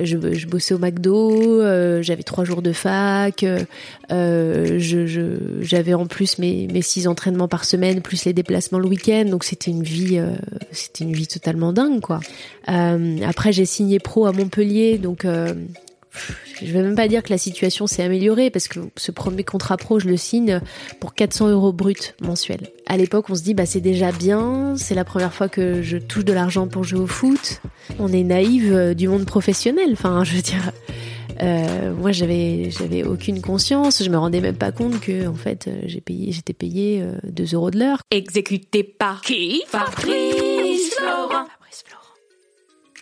Je, bossais au McDo, euh, j'avais trois jours de fac, euh, j'avais en plus mes, six entraînements par semaine, plus les déplacements le week-end, donc c'était une vie, euh, c'était une vie totalement dingue, quoi. Après, j'ai signé pro à Montpellier, donc je vais même pas dire que la situation s'est améliorée parce que ce premier contrat pro, je le signe pour 400 euros brut mensuels. À l'époque, on se dit bah c'est déjà bien, c'est la première fois que je touche de l'argent pour jouer au foot. On est naïve euh, du monde professionnel. Enfin, je veux dire, euh, moi j'avais j'avais aucune conscience, je me rendais même pas compte que en fait euh, j'ai payé j'étais payé euh, 2 euros de l'heure. Exécuté par qui? Fabrice Florent.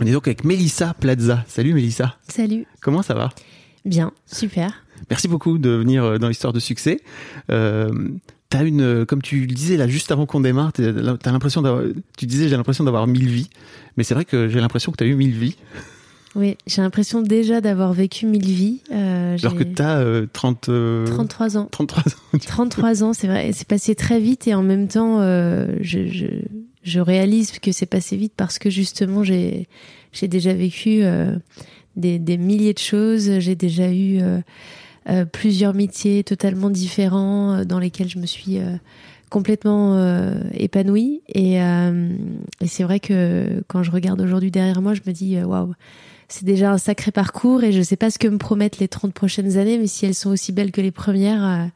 On est donc avec Mélissa Plaza. Salut Mélissa. Salut. Comment ça va? Bien, super. Merci beaucoup de venir euh, dans l'histoire de succès. Euh, T'as une, euh, comme tu le disais là juste avant qu'on démarre, t'as t'as l'impression d'avoir, tu disais j'ai l'impression d'avoir mille vies, mais c'est vrai que j'ai l'impression que t'as eu mille vies, Oui, j'ai l'impression déjà d'avoir vécu mille vies. Euh, alors que j'ai t'as euh, 30, euh, 33 ans. 33 ans. 33 ans, c'est vrai, c'est passé très vite et en même temps, euh, je, je, je réalise que c'est passé vite parce que justement, j'ai, j'ai déjà vécu euh, des, des milliers de choses, j'ai déjà eu euh, euh, plusieurs métiers totalement différents euh, dans lesquels je me suis euh, complètement épanouie et, et c'est vrai que quand je regarde aujourd'hui derrière moi, je me dis waouh. C'est déjà un sacré parcours et je sais pas ce que me promettent les 30 prochaines années, mais si elles sont aussi belles que les premières, euh,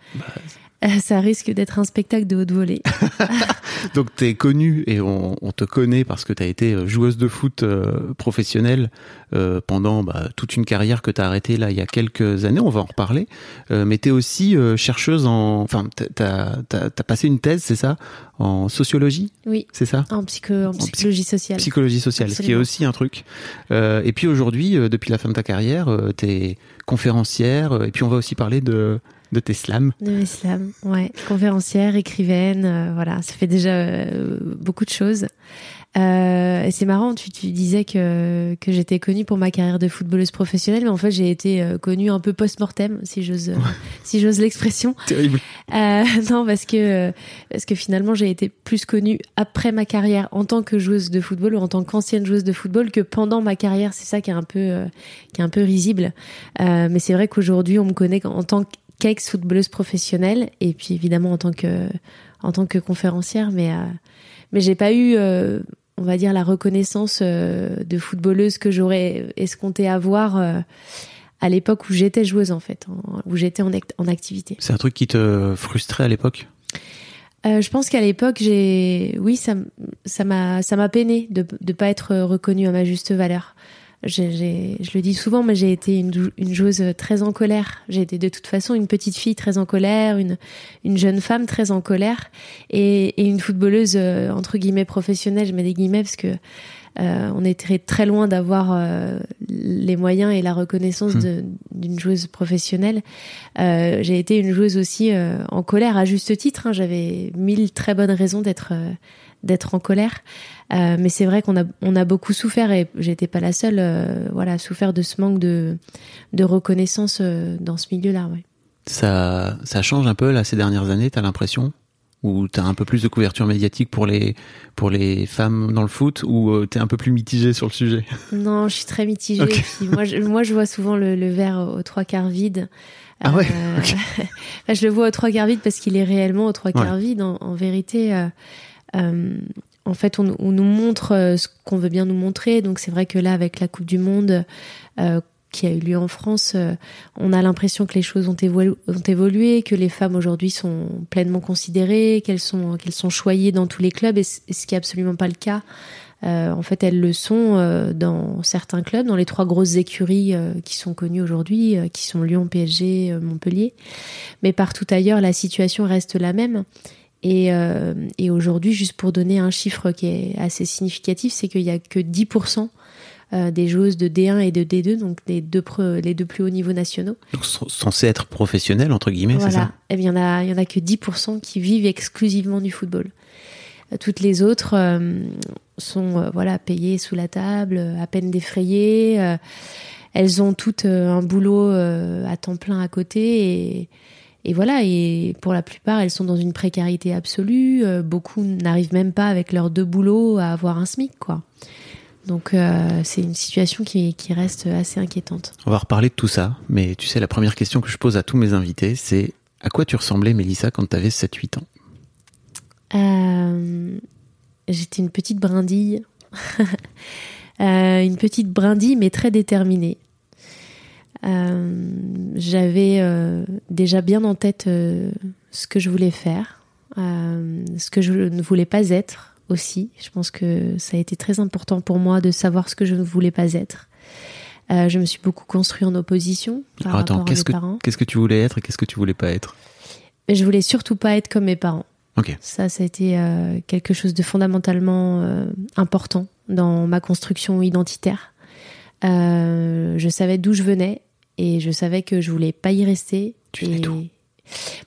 ça risque d'être un spectacle de haute volée. Donc t'es connue et on, on te connaît parce que t'as été euh, joueuse de foot euh, professionnelle euh, pendant bah, toute une carrière que t'as arrêtée là il y a quelques années. On va en reparler. Euh, mais t'es aussi euh, chercheuse en, enfin t'as t'as t'as passé une thèse, c'est ça, en sociologie, Oui, c'est ça? En, psycho, en psy- psychologie sociale. Psychologie sociale, ce qui est aussi un truc. Et puis aujourd'hui, depuis la fin de ta carrière, euh, t'es conférencière. et puis on va aussi parler de de tes slams. De l'islam, ouais. Conférencière, écrivaine, euh, voilà, ça fait déjà euh, beaucoup de choses. Euh, et c'est marrant, tu, tu disais que, que j'étais connue pour ma carrière de footballeuse professionnelle, mais en fait j'ai été connue un peu post-mortem, si j'ose, si j'ose l'expression. Terrible. Non, parce que parce que finalement j'ai été plus connue après ma carrière en tant que joueuse de football ou en tant qu'ancienne joueuse de football que pendant ma carrière. C'est ça qui est un peu qui est un peu risible. Mais c'est vrai qu'aujourd'hui on me connaît en tant qu'ex footballeuse professionnelle et puis évidemment en tant que en tant que conférencière. Mais euh, mais j'ai pas eu euh, on va dire la reconnaissance euh, de footballeuse que j'aurais escompté avoir. euh, à l'époque où j'étais joueuse en fait, en- où j'étais en, act- en activité. C'est un truc qui te frustrait à l'époque? Je pense qu'à l'époque, j'ai, oui, ça, ça m'a, ça m'a peiné de de pas être reconnue à ma juste valeur. Je le dis souvent, mais j'ai été une, jou- une joueuse très en colère. J'ai été de toute façon une petite fille très en colère, une, une jeune femme très en colère, et, et une footballeuse euh, entre guillemets professionnelle. Je mets des guillemets parce que euh, on est très, loin d'avoir euh, les moyens et la reconnaissance de- d'une joueuse professionnelle. Euh, j'ai été une joueuse aussi euh, en colère à juste titre. hein. J'avais mille très bonnes raisons d'être euh, d'être en colère. Euh, mais c'est vrai qu'on a on a beaucoup souffert et j'étais pas la seule. euh, voilà, à souffert de ce manque de de reconnaissance euh, dans ce milieu-là. Ouais. Ça, ça change un peu là ces dernières années. T'as l'impression? Ou t'as un peu plus de couverture médiatique pour les pour les femmes dans le foot? Ou euh, t'es un peu plus mitigé sur le sujet? Non, je suis très mitigée. Ok. Puis moi, je, moi, je vois souvent le, le verre aux trois quarts vide. Ah ouais, enfin, je le vois aux trois quarts vide parce qu'il est réellement aux trois quarts Ouais. vide. En, en vérité, en fait, on, nous montre euh, ce qu'on veut bien nous montrer. Donc, c'est vrai que là, avec la Coupe du Monde euh, qui a eu lieu en France, euh, on a l'impression que les choses ont, évolu- ont évolué, que les femmes aujourd'hui sont pleinement considérées, qu'elles sont, choyées dans tous les clubs, et ce qui est absolument pas le cas. Euh, en fait, elles le sont euh, dans certains clubs, dans les trois grosses écuries euh, qui sont connues aujourd'hui, euh, qui sont Lyon, PSG, euh, Montpellier. Mais partout ailleurs, la situation reste la même. Et, euh, et aujourd'hui, juste pour donner un chiffre qui est assez significatif, c'est qu'il y a que 10% euh, des joueuses de D1 et de D2, donc les deux, les deux plus hauts niveaux nationaux. Donc c- censé être professionnel entre guillemets, c'est ça? Eh bien, il y en a, il y en a que 10% qui vivent exclusivement du football. Euh, Toutes les autres euh, sont euh, voilà payées sous la table, à peine défrayées. euh, elles ont toutes un boulot à temps plein à côté et, et voilà. Et pour la plupart, elles sont dans une précarité absolue. Euh, beaucoup n'arrivent même pas avec leurs deux boulots à avoir un SMIC, quoi. Donc euh, c'est une situation qui, qui reste assez inquiétante. On va reparler de tout ça, mais tu sais, la première question que je pose à tous mes invités, c'est à quoi tu ressemblais, Mélissa, quand t'avais 7-8 ans? Euh, J'étais une petite brindille. Une petite brindille, mais très déterminée. Euh, J'avais euh, déjà bien en tête euh, ce que je voulais faire, ce que je ne voulais pas être aussi. Je pense que ça a été très important pour moi de savoir ce que je ne voulais pas être. Euh, je me suis beaucoup construit en opposition par Alors attends, qu'est-ce que, parents. qu'est-ce que tu voulais être et qu'est-ce que tu voulais pas être? Je voulais surtout pas être comme mes parents. Ça, ça a été euh, quelque chose de fondamentalement euh, important dans ma construction identitaire. Je savais d'où je venais et je savais que je voulais pas y rester. Tu venais Et-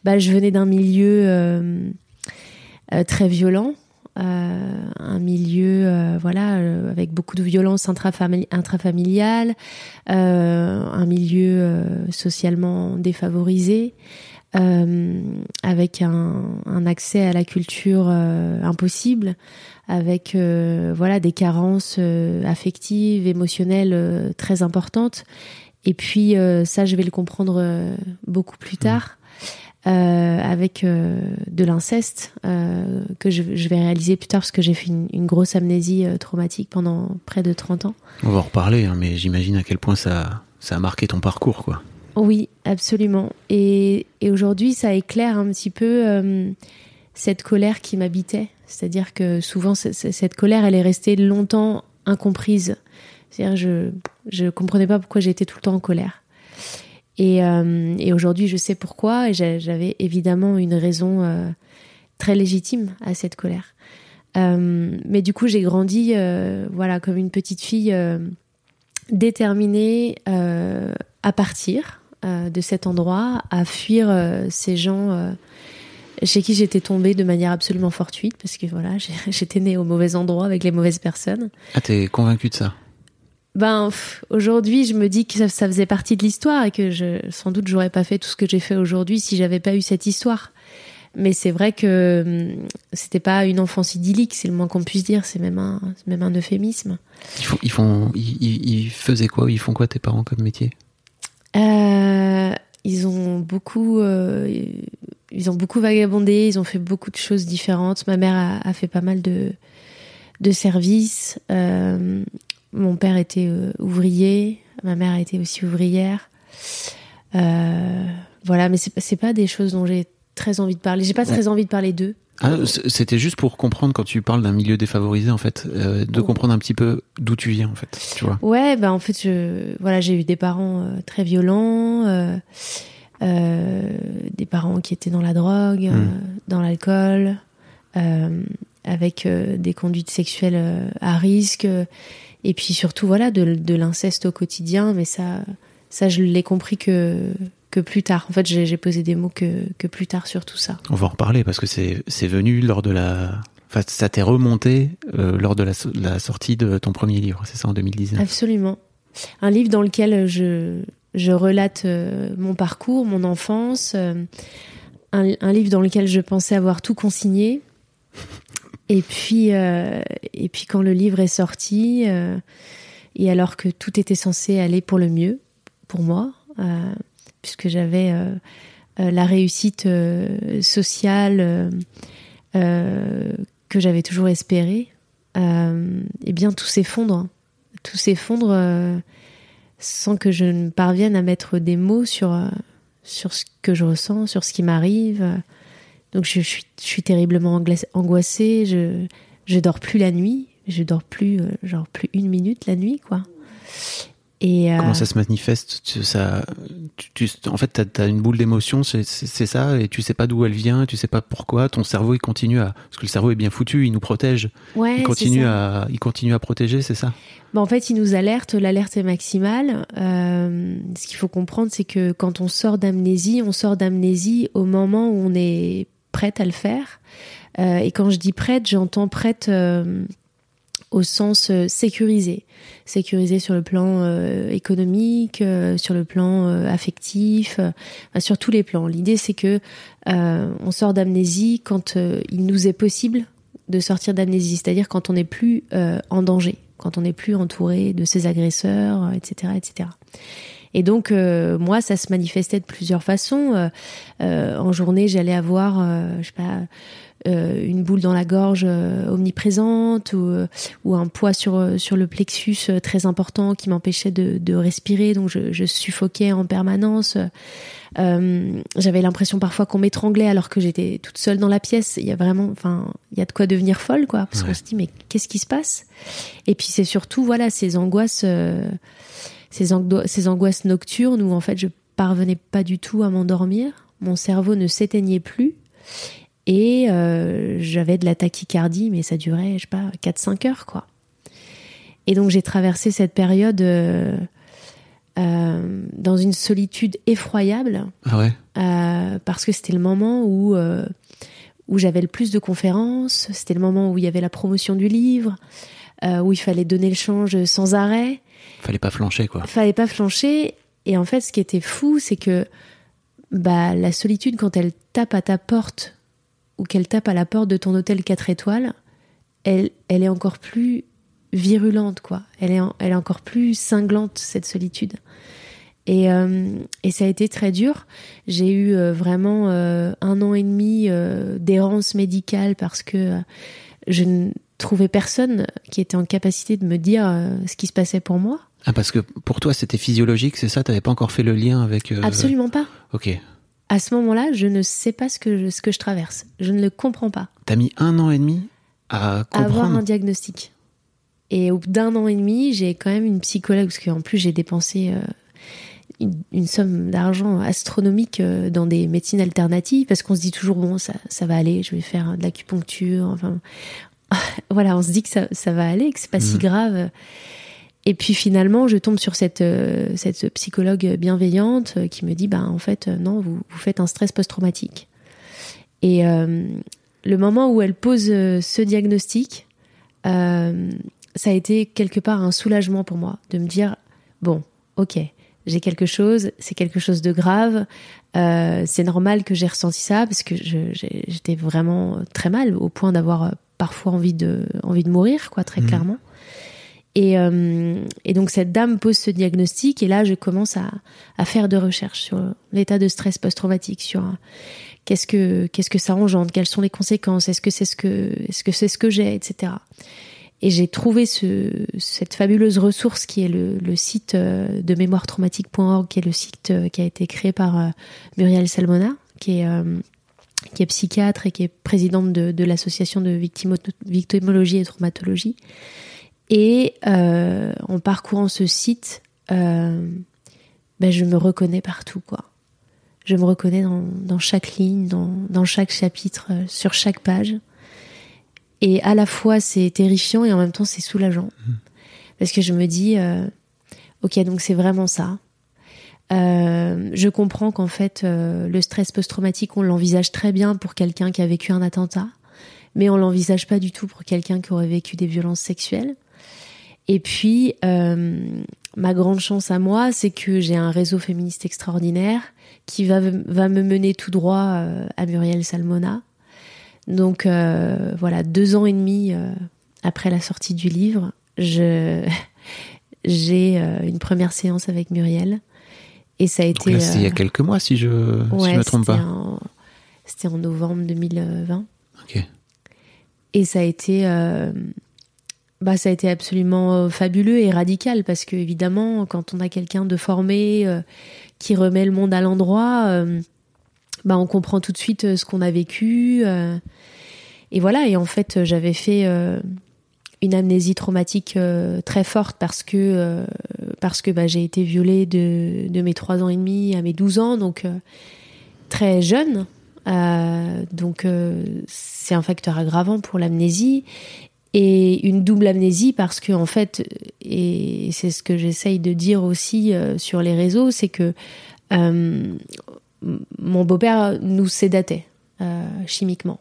bah, Je venais d'un milieu euh, euh, très violent. euh, un milieu voilà avec beaucoup de violence intrafamili- intrafamiliale, un milieu socialement défavorisé, avec un, un accès à la culture impossible, avec voilà des carences affectives, émotionnelles très importantes. Et puis euh, ça, je vais le comprendre euh, beaucoup plus tard. euh, avec euh, de l'inceste euh, que je, je vais réaliser plus tard parce que j'ai fait une, une grosse amnésie traumatique pendant près de 30 ans. On va en reparler, hein, mais j'imagine à quel point ça, ça a marqué ton parcours, quoi. Oui, absolument. Et, et aujourd'hui, ça éclaire un petit peu cette colère qui m'habitait. C'est-à-dire que souvent, cette colère, elle est restée longtemps incomprise. C'est-à-dire, je je comprenais pas pourquoi j'étais tout le temps en colère. Et, euh, aujourd'hui, je sais pourquoi. Et j'a- j'avais évidemment une raison euh, très légitime à cette colère. Euh, mais du coup, j'ai grandi, voilà, comme une petite fille déterminée à partir de cet endroit, à fuir ces gens chez qui j'étais tombée de manière absolument fortuite, parce que voilà, j'étais née au mauvais endroit avec les mauvaises personnes. Ah, t'es convaincu de ça? Ben aujourd'hui, je me dis que ça, ça faisait partie de l'histoire et que je, sans doute j'aurais pas fait tout ce que j'ai fait aujourd'hui si j'avais pas eu cette histoire. Mais c'est vrai que hum, c'était pas une enfance idyllique, c'est le moins qu'on puisse dire. C'est même un, même un euphémisme. ils font, ils, font, ils, ils- ils faisaient quoi ou Ils font quoi tes parents comme métier? Euh, ils ont beaucoup, euh, ils ont beaucoup vagabondé. Ils ont fait beaucoup de choses différentes. Ma mère a, a fait pas mal de de services. Euh, mon père était euh, ouvrier. Ma mère été aussi ouvrière. Euh, voilà, mais c'est pas- des choses dont j'ai très envie de parler. J'ai pas très envie de parler d'eux. Ah, C'était juste pour comprendre quand tu parles d'un milieu défavorisé, en fait, euh, de Oh. comprendre un petit peu d'où tu viens, en fait, tu vois. Ouais, bah en fait, je, voilà, j'ai eu des parents euh, très violents, euh, des parents qui étaient dans la drogue, euh, Mm. dans l'alcool, avec des conduites sexuelles à risque, et puis surtout voilà de, de l'inceste au quotidien. Mais ça, ça, je l'ai compris que que plus tard. En fait, j'ai posé des mots que que plus tard sur tout ça. On va en reparler parce que c'est c'est venu lors de la. Enfin, ça t'est remonté euh, lors de la, so- la sortie de ton premier livre, c'est ça, en 2019 Absolument. Un livre dans lequel je, je relate euh, mon parcours, mon enfance, euh, un, un livre dans lequel je pensais avoir tout consigné. Et puis, euh, et puis quand le livre est sorti, euh, et alors que tout était censé aller pour le mieux, pour moi, euh, puisque j'avais la réussite sociale que j'avais toujours espérée, eh bien tout s'effondre. Tout s'effondre sans que je ne parvienne à mettre des mots sur, sur ce que je ressens, sur ce qui m'arrive. Donc je, je suis, je suis terriblement angoissée, je, je dors plus la nuit, je dors plus, euh, genre plus une minute la nuit, quoi. Et, euh, Comment ça se manifeste? Tu, ça, tu, tu- En fait, tu as, une boule d'émotion, c'est ça, et tu sais pas d'où elle vient, tu sais pas pourquoi. Ton cerveau, il continue à. Parce que le cerveau est bien foutu, il nous protège. ouais, il, continue à, il continue à protéger, c'est ça? Bah, en fait, il nous alerte, l'alerte est maximale. Euh, ce qu'il faut comprendre, c'est que quand on sort d'amnésie, on sort d'amnésie au moment où on est prête à le faire. Euh, et quand je dis prête, j'entends prête euh, au sens euh, sécurisé. Sécurisé sur le plan économique, sur le plan affectif, sur tous les plans. L'idée, c'est que on sort d'amnésie quand il nous est possible de sortir d'amnésie, c'est-à-dire quand on n'est plus en danger, quand on n'est plus entouré de ses agresseurs, etc., etc. Et donc euh, moi, ça se manifestait de plusieurs façons. Euh, euh, en journée, j'allais avoir, euh, je sais pas, une boule dans la gorge omniprésente ou, ou un poids sur sur le plexus très important qui m'empêchait de, de respirer, donc je, je suffoquais en permanence. J'avais l'impression parfois qu'on m'étranglait alors que j'étais toute seule dans la pièce. Il y a vraiment, enfin, il y a de quoi devenir folle, quoi, parce Ouais. qu'on se dit mais qu'est-ce qui se passe? Et puis c'est surtout voilà ces angoisses, ces, ces angoisses nocturnes où en fait je parvenais pas du tout à m'endormir. Mon cerveau ne s'éteignait plus. Et euh, j'avais de la tachycardie, mais ça durait, je sais pas, 4-5 heures, quoi. Et donc j'ai traversé cette période euh, euh, dans une solitude effroyable, Ah ouais? Parce que c'était le moment où, où j'avais le plus de conférences, c'était le moment où il y avait la promotion du livre, où il fallait donner le change sans arrêt Fallait pas flancher, quoi. fallait pas flancher. Et en fait, ce qui était fou, c'est que bah, la solitude, quand elle tape à ta porte ou qu'elle tape à la porte de ton hôtel 4 étoiles, elle, elle est encore plus virulente, quoi. Elle est, elle est encore plus cinglante, cette solitude. Et, euh, et ça a été très dur. J'ai eu euh, vraiment euh, un an et demi d'errance médicale parce que je ne trouvais personne qui était en capacité de me dire ce qui se passait pour moi. Ah, parce que pour toi, c'était physiologique, c'est ça? T'avais pas encore fait le lien avec. euh, Absolument pas. Ok. À ce moment-là, je ne sais pas ce que je, ce que je traverse. Je ne le comprends pas. T'as mis un an et demi à À avoir comprendre? un diagnostic. Et au bout d'un an et demi, j'ai quand même une psychologue, parce qu'en plus j'ai dépensé euh, une, une somme d'argent astronomique euh, dans des médecines alternatives, parce qu'on se dit toujours, bon, ça, ça va aller, je vais faire de l'acupuncture, enfin... voilà, on se dit que ça, ça va aller, que c'est pas si grave. Et puis finalement, je tombe sur cette, euh, cette psychologue bienveillante euh, qui me dit, bah en fait, euh, non, vous, vous faites un stress post-traumatique. Et euh, le moment où elle pose ce diagnostic, euh, ça a été quelque part un soulagement pour moi de me dire bon, ok, j'ai quelque chose, c'est quelque chose de grave, euh, c'est normal que j'ai ressenti ça parce que j'étais vraiment très mal au point d'avoir parfois envie de envie de mourir, quoi, très clairement. Et, euh, et donc cette dame pose ce diagnostic et là je commence à, faire de recherches sur l'état de stress post-traumatique, sur euh, qu'est-ce que qu'est-ce que ça engendre, quelles sont les conséquences, est-ce que c'est ce que est-ce que c'est ce que j'ai, etc. Et j'ai trouvé ce, cette fabuleuse ressource qui est le, site euh, de mémoiretraumatique.org, qui est le site qui a été créé par Muriel Salmona, qui est qui est psychiatre et qui est présidente de, de l'association de victimo- victimologie et traumatologie. Et euh, en parcourant ce site, euh, ben je me reconnais partout, quoi. Je me reconnais dans, dans chaque ligne, dans, dans chaque chapitre, euh, sur chaque page. Et à la fois, c'est terrifiant et en même temps, c'est soulageant. Parce que je me dis, euh, ok, donc c'est vraiment ça. Euh, je comprends qu'en fait, euh, le stress post-traumatique, on l'envisage très bien pour quelqu'un qui a vécu un attentat, mais on l'envisage pas du tout pour quelqu'un qui aurait vécu des violences sexuelles. Et puis, euh, ma grande chance à moi, c'est que j'ai un réseau féministe extraordinaire qui va, va me mener tout droit euh, à Muriel Salmona. Donc euh, voilà, deux ans et demi euh, après la sortie du livre, j'ai une première séance avec Muriel et ça a été. C'était il y a quelques mois, si je ne me trompe pas. C'était en novembre 2020. Ok. Et ça a été bah, ça a été absolument euh, fabuleux et radical parce que évidemment, quand on a quelqu'un de formé euh, qui remet le monde à l'endroit, euh, bah, on comprend tout de suite ce qu'on a vécu. et voilà. Et en fait, j'avais fait une amnésie traumatique très forte parce que parce que bah, j'ai été violée de, de mes 3 ans et demi à mes 12 ans, donc très jeune. donc c'est un facteur aggravant pour l'amnésie et une double amnésie parce que en fait et c'est ce que j'essaye de dire aussi euh, sur les réseaux c'est que euh, mon beau-père nous sédatait euh, chimiquement.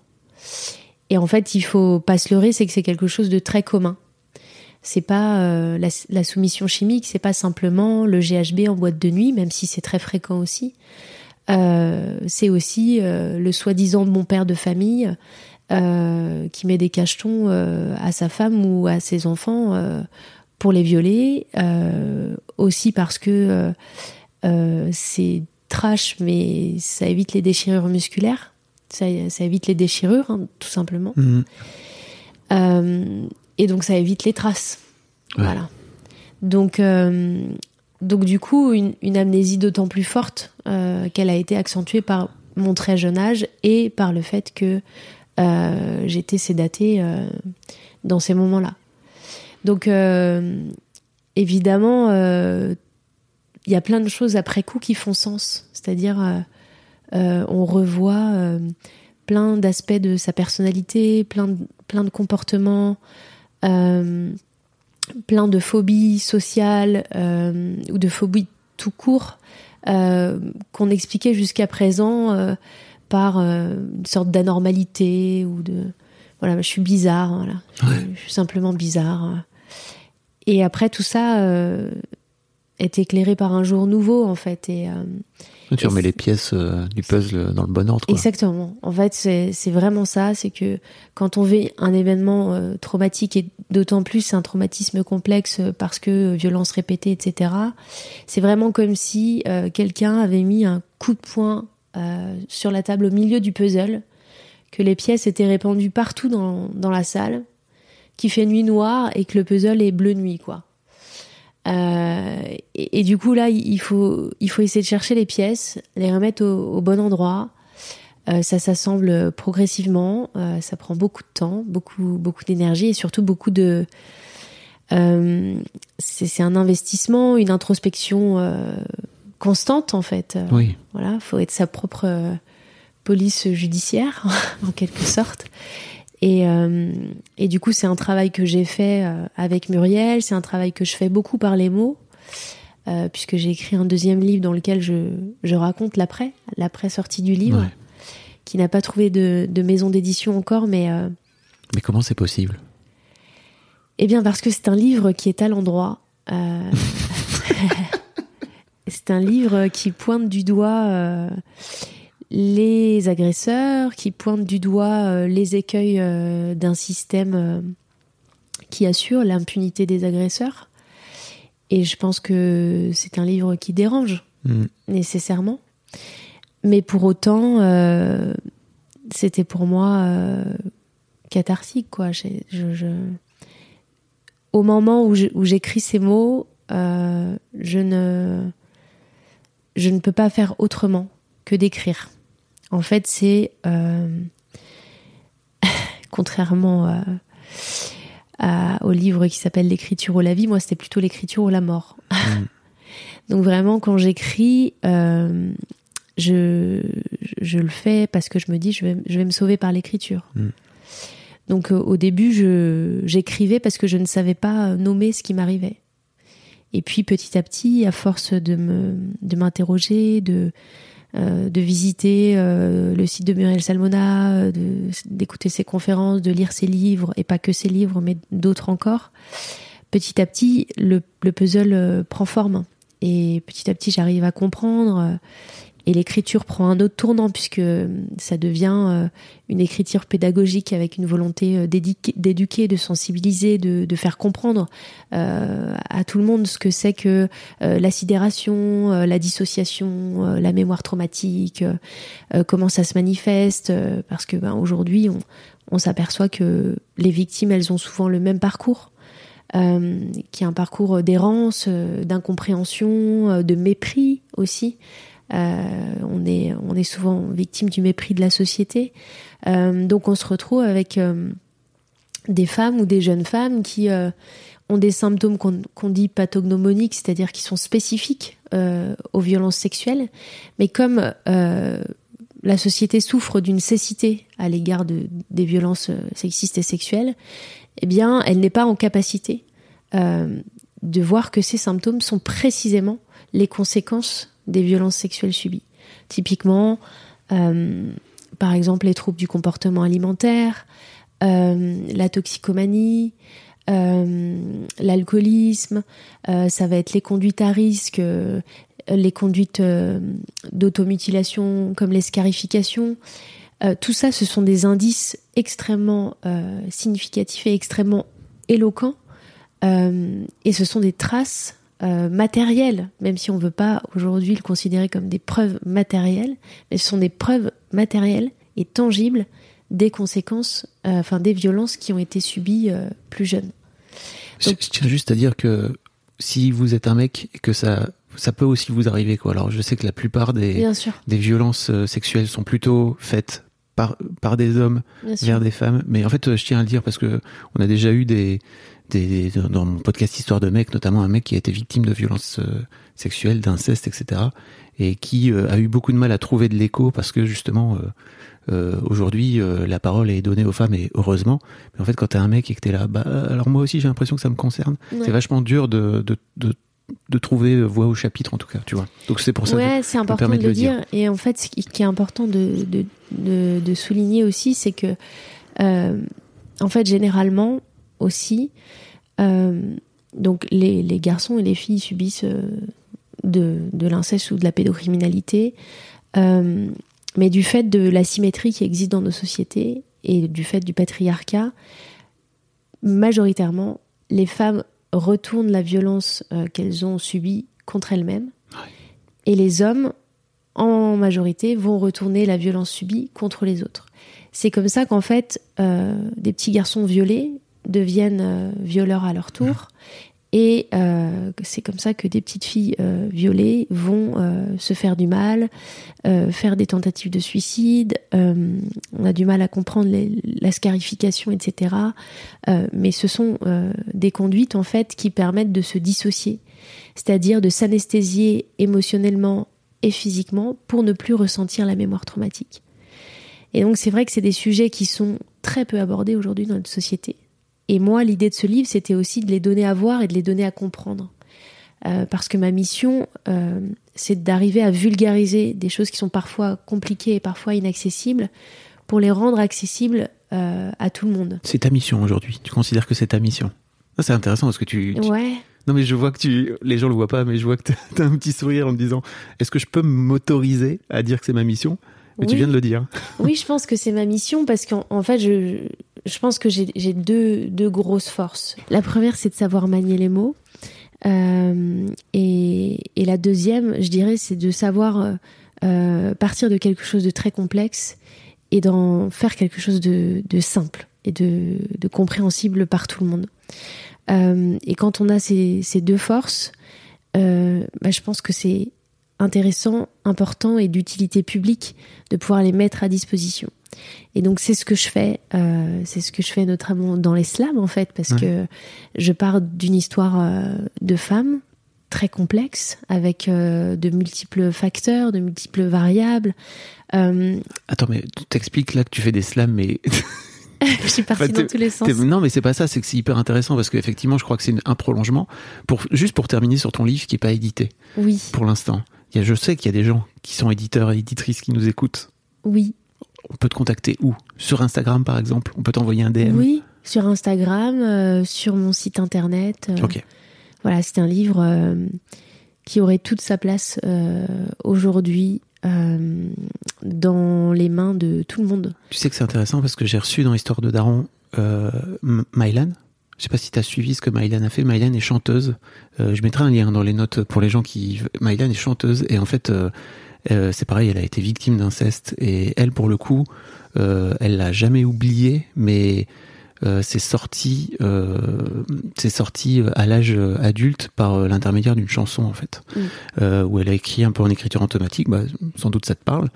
Et en fait il faut pas se leurrer c'est que c'est quelque chose de très commun. C'est pas la, soumission chimique c'est pas simplement le GHB en boîte de nuit même si c'est très fréquent aussi. C'est aussi le soi-disant bon père de famille euh, qui met des cachetons euh, à sa femme ou à ses enfants euh, pour les violer, aussi parce que c'est trash, mais ça évite les déchirures musculaires, ça, évite les déchirures, hein, tout simplement. Mhm. et donc ça évite les traces. Voilà. Donc, donc du coup, une, une amnésie d'autant plus forte qu'elle a été accentuée par mon très jeune âge et par le fait que euh, j'étais sédatée euh, dans ces moments-là. Donc, euh, évidemment, il y a plein de choses après coup qui font sens. C'est-à-dire, on revoit plein d'aspects de sa personnalité, plein de, plein de comportements, plein de phobies sociales ou de phobies tout court qu'on expliquait jusqu'à présent par euh, une sorte d'anormalité ou de voilà je suis bizarre voilà je, suis simplement bizarre et après tout ça euh, est éclairé par un jour nouveau en fait et euh, tu remets les pièces du puzzle dans le bon ordre. Exactement. En fait, c'est vraiment ça. C'est que quand on vit un événement traumatique, et d'autant plus un traumatisme complexe parce que violence répétée, etc., c'est vraiment comme si quelqu'un avait mis un coup de poing sur la table au milieu du puzzle, que les pièces étaient répandues partout dans, dans la salle, qui fait nuit noire et que le puzzle est bleu nuit, quoi. Euh, et, du coup, là, il faut, il faut essayer de chercher les pièces, les remettre au, bon endroit. Euh, ça s'assemble progressivement, ça prend beaucoup de temps, beaucoup, beaucoup d'énergie et surtout beaucoup de. c'est un investissement, une introspection constante en fait. Euh, oui. Voilà, faut être sa propre euh, police judiciaire en quelque sorte. Et, euh, et du coup, c'est un travail que j'ai fait avec Muriel. C'est un travail que je fais beaucoup par les mots, puisque j'ai écrit un deuxième livre dans lequel je, je raconte l'après, l'après sortie du livre, qui n'a pas trouvé de, de maison d'édition encore, mais. mais comment c'est possible? Eh bien, parce que c'est un livre qui est à l'endroit. C'est un livre qui pointe du doigt euh, les agresseurs, qui pointe du doigt euh, les écueils euh, d'un système qui assure l'impunité des agresseurs. Et je pense que c'est un livre qui dérange, mm. nécessairement. Mais pour autant, c'était pour moi cathartique, quoi. Au moment où j'écris ces mots, je ne je ne peux pas faire autrement que d'écrire. En fait, c'est euh, contrairement au livre qui s'appelle L'écriture ou la vie, moi c'était plutôt l'écriture ou la mort. Mm. Donc vraiment, quand j'écris, euh, je, je, le fais parce que je me dis je vais, je vais me sauver par l'écriture. Mm. Donc euh, au début, j'écrivais parce que je ne savais pas nommer ce qui m'arrivait. Et puis petit à petit, à force de me de m'interroger, de euh, de visiter euh, le site de Muriel Salmona, euh, d'écouter ses conférences, de lire ses livres et pas que ses livres, mais d'autres encore, petit à petit, le, le puzzle euh, prend forme. Et petit à petit, j'arrive à comprendre. Et l'écriture prend un autre tournant puisque euh, ça devient euh, une écriture pédagogique avec une volonté euh, d'éduquer, de sensibiliser, de, faire comprendre à tout le monde ce que c'est que la sidération, la dissociation, la mémoire traumatique, comment ça se manifeste. parce que ben, aujourd'hui, on, s'aperçoit que les victimes, elles ont souvent le même parcours. qui est un parcours d'errance, d'incompréhension, de mépris aussi. Euh, on, est, souvent victime du mépris de la société. Euh, donc on se retrouve avec euh, des femmes ou des jeunes femmes qui ont des symptômes qu'on dit pathognomoniques, c'est-à-dire qui sont spécifiques aux violences sexuelles. Mais comme la société souffre d'une cécité à l'égard de, des violences sexistes et sexuelles, eh bien, elle n'est pas en capacité de voir que ces symptômes sont précisément les conséquences des violences sexuelles subies. Typiquement, euh, par exemple, les troubles du comportement alimentaire, euh, la toxicomanie, euh, l'alcoolisme, ça va être les conduites à risque, les conduites d'automutilation comme les scarifications. Tout ça, ce sont des indices extrêmement significatifs et extrêmement éloquents. Et ce sont des traces euh, matérielles, même si on ne veut pas aujourd'hui le considérer comme des preuves matérielles, mais ce sont des preuves matérielles et tangibles des conséquences, euh, enfin des violences qui ont été subies euh, plus jeunes. Je, je tiens juste à dire que si vous êtes un mec et que ça, ça peut aussi vous arriver quoi. Alors je sais que la plupart des, des violences euh, sexuelles sont plutôt faites par, par des hommes vers des femmes. Mais en fait, je tiens à le dire parce que on a déjà eu des, des dans mon podcast Histoire de mec, notamment un mec qui a été victime de violences euh, sexuelles, d'inceste, etc. Et qui euh, a eu beaucoup de mal à trouver de l'écho parce que justement, euh, aujourd'hui, euh, la parole est donnée aux femmes et heureusement. Mais en fait, quand t'es un mec et que t'es là, bah alors moi aussi j'ai l'impression que ça me concerne. Ouais. C'est vachement dur de, de, de, de trouver voix au chapitre en tout cas, tu vois. Donc c'est pour ça. que- Ouais, c'est important permet de le dire. dire. Et en fait, ce qui est important de, de, de, de souligner aussi, c'est que, euh, en fait, généralement aussi, euh, donc les, les garçons et les filles subissent euh, de, de l'inceste ou de la pédocriminalité, euh, mais du fait de l'asymétrie qui existe dans nos sociétés et du fait du patriarcat, majoritairement, les femmes retournent la violence euh, qu'elles ont subie contre elles-mêmes. Et les hommes, en majorité, vont retourner la violence subie contre les autres. C'est comme ça qu'en fait, euh, des petits garçons violés deviennent euh, violeurs à leur tour. Et euh, c'est comme ça que des petites filles euh, violées vont euh, se faire du mal, faire des tentatives de suicide. On a du mal à comprendre les- la scarification, etc. Mais ce sont des conduites en fait qui permettent de se dissocier, c'est-à-dire de s'anesthésier émotionnellement et physiquement pour ne plus ressentir la mémoire traumatique. Et donc c'est vrai que c'est des sujets qui sont très peu abordés aujourd'hui dans notre société. Et moi, l'idée de ce livre, c'était aussi de les donner à voir et de les donner à comprendre. Euh, parce que ma mission, euh, c'est d'arriver à vulgariser des choses qui sont parfois compliquées et parfois inaccessibles pour les rendre accessibles euh, à tout le monde. C'est ta mission aujourd'hui. Tu considères que c'est ta mission. Ça, c'est intéressant parce que tu, tu- Ouais, Non, mais je vois que tu. Les gens le voient pas, mais je vois que t'as un petit sourire en me disant Est-ce que je peux m'autoriser à dire que c'est ma mission? Mais tu viens de le dire. oui, je pense que c'est ma mission parce qu'en en fait, je, je pense que j'ai deux, grosses forces. La première, c'est de savoir manier les mots. Euh, et, la deuxième, je dirais, c'est de savoir euh, euh, partir de quelque chose de très complexe et d'en faire quelque chose de, simple et de, compréhensible par tout le monde. Et quand on a ces, deux forces, bah, je pense que c'est intéressant, important et d'utilité publique de pouvoir les mettre à disposition. Et donc c'est ce que je fais, euh, c'est ce que je fais notamment dans les slams en fait, parce Ouais. que je pars d'une histoire euh, de femmes très complexe, avec euh, de multiples facteurs, de multiples variables. Attends, mais tu t'expliques là que tu fais des slams, mais. je suis partie Enfin, dans tous les sens. non, mais c'est pas ça, c'est que c'est hyper intéressant parce qu'effectivement, je crois que c'est un prolongement. Pour, juste pour terminer sur ton livre qui est pas édité Oui, pour l'instant. Je sais qu'il y a des gens qui sont éditeurs et éditrices qui nous écoutent. oui, On peut te contacter où? Sur Instagram par exemple? On peut t'envoyer un DM oui. Sur Instagram, euh, sur mon site internet. euh, Ok. Voilà, c'est un livre euh, qui aurait toute sa place aujourd'hui dans les mains de tout le monde. Tu sais que c'est intéressant parce que j'ai reçu dans l'histoire de Daron Mylan. Je sais pas si tu as suivi ce que Mylan a fait. Mylan est chanteuse. Je mettrai un lien dans les notes pour les gens qui. Mylan est chanteuse et en fait, euh, c'est pareil, elle a été victime d'inceste et elle, pour le coup, euh, elle l'a jamais oublié, mais euh, c'est sorti, euh, c'est sorti à l'âge adulte par l'intermédiaire d'une chanson en fait, Mm. où elle a écrit un peu en écriture automatique. Bah, sans doute ça te parle.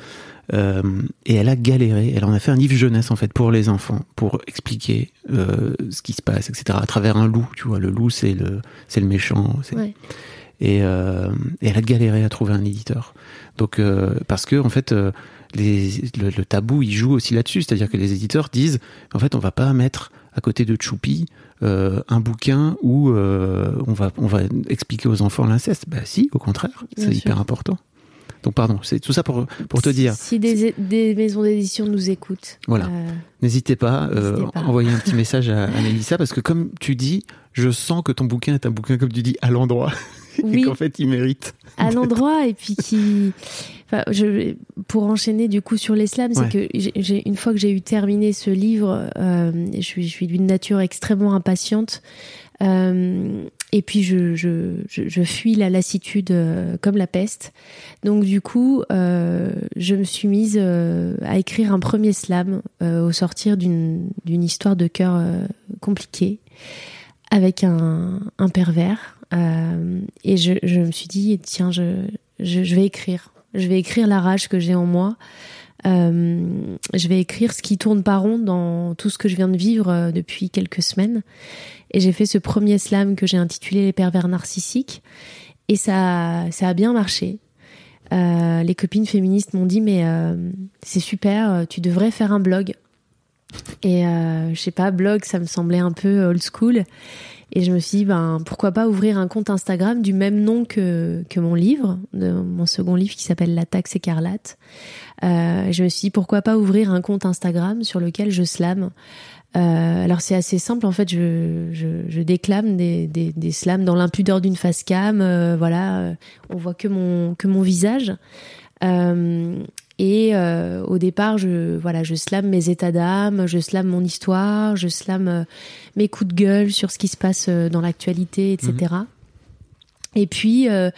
Et elle a galéré. Elle en a fait un livre jeunesse en fait pour les enfants, pour expliquer ce qui se passe, etc. À travers un loup, tu vois. Le loup, c'est le, c'est le méchant. c'est- Ouais. Et, euh, et elle a galéré à trouver un éditeur. Donc euh, parce que en fait, euh, les, le, le tabou, il joue aussi là-dessus. C'est-à-dire que les éditeurs disent, en fait, on va pas mettre à côté de Choupi euh, un bouquin où on va on va expliquer aux enfants l'inceste. Bah si, au contraire, c'est hyper important. Donc pardon, c'est tout ça pour pour te dire. Si des, des maisons d'édition nous écoutent. Voilà. euh, N'hésitez pas, euh, pas. envoyer un petit message à, à Mélissa parce que comme tu dis, je sens que ton bouquin est un bouquin comme tu dis à l'endroit et oui, qu'en fait il mérite. à l'endroit et puis qui enfin, je, pour enchaîner du coup sur l'islam Ouais. c'est que j'ai- une fois que j'ai eu terminé ce livre euh, je suis je suis d'une nature extrêmement impatiente euh, et puis je, je, je, je fuis la lassitude euh, comme la peste donc du coup euh, je me suis mise à écrire un premier slam au sortir d'une d'une histoire de cœur compliquée avec un, un pervers euh, et je, me suis dit tiens je, je, vais écrire. Je vais écrire la rage que j'ai en moi. Euh, je vais écrire ce qui tourne pas rond dans tout ce que je viens de vivre euh, depuis quelques semaines. Et j'ai fait ce premier slam que j'ai intitulé les pervers narcissiques. Et ça ça a bien marché. Les copines féministes m'ont dit mais c'est super tu devrais faire un blog. Et euh, je sais pas blog ça me semblait un peu old school et je me suis dit, ben, pourquoi pas ouvrir un compte Instagram du même nom que, que mon livre, mon second livre qui s'appelle La taxe écarlate. Euh, je me suis dit, pourquoi pas ouvrir un compte Instagram sur lequel je slame. Euh, alors c'est assez simple, en fait, je, je, déclame des, des, slams dans l'impudeur d'une face cam, euh, voilà, on voit que mon, que mon visage. Et euh, au départ, je voilà, je slame mes états d'âme, je slame mon histoire, je slame euh, mes coups de gueule sur ce qui se passe euh, dans l'actualité, etc. Et puis, euh,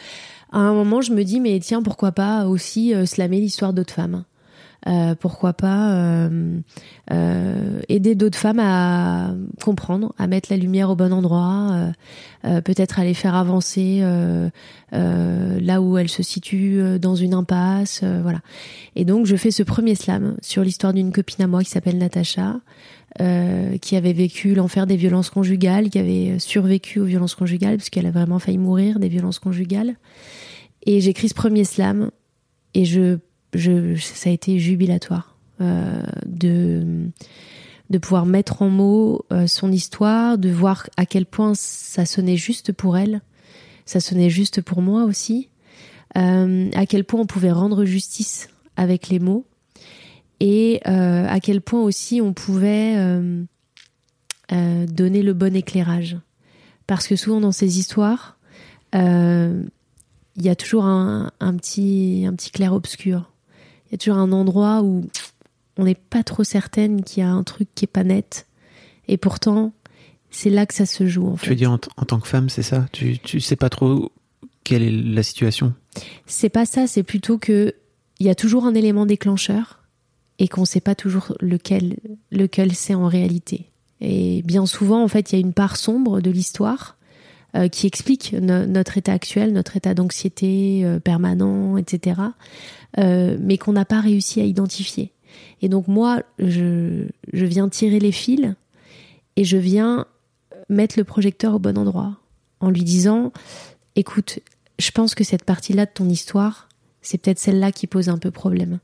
à un moment, je me dis, mais tiens, pourquoi pas aussi slammer l'histoire d'autres femmes? Pourquoi pas euh, euh, aider d'autres femmes à comprendre, à mettre la lumière au bon endroit, euh, euh, peut-être à les faire avancer euh, euh, là où elles se situent euh, dans une impasse, euh, voilà. Et donc je fais ce premier slam sur l'histoire d'une copine à moi qui s'appelle Natacha, euh, qui avait vécu l'enfer des violences conjugales, qui avait survécu aux violences conjugales, puisqu'elle a vraiment failli mourir des violences conjugales. Et j'écris ce premier slam, et je, ça a été jubilatoire euh, de, de pouvoir mettre en mots euh, son histoire, de voir à quel point ça sonnait juste pour elle, ça sonnait juste pour moi aussi, euh, à quel point on pouvait rendre justice avec les mots et à quel point aussi on pouvait donner le bon éclairage. Parce que souvent dans ces histoires, il y a toujours un, un petit, un petit clair-obscur. Y a toujours un endroit où on n'est pas trop certaine qu'il y a un truc qui est pas net. Et pourtant, c'est là que ça se joue en Tu fait. veux dire en, en tant que femme, c'est ça? Tu, tu sais pas trop quelle est la situation? C'est pas ça, c'est plutôt que il y a toujours un élément déclencheur et qu'on sait pas toujours lequel, lequel c'est en réalité. Et bien souvent, en fait, il y a une part sombre de l'histoire euh, qui explique no- notre état actuel, notre état d'anxiété euh, permanent, etc. euh, mais qu'on n'a pas réussi à identifier. Et donc moi, je viens tirer les fils et je viens mettre le projecteur au bon endroit en lui disant, écoute, je pense que cette partie-là de ton histoire, c'est peut-être celle-là qui pose un peu problème.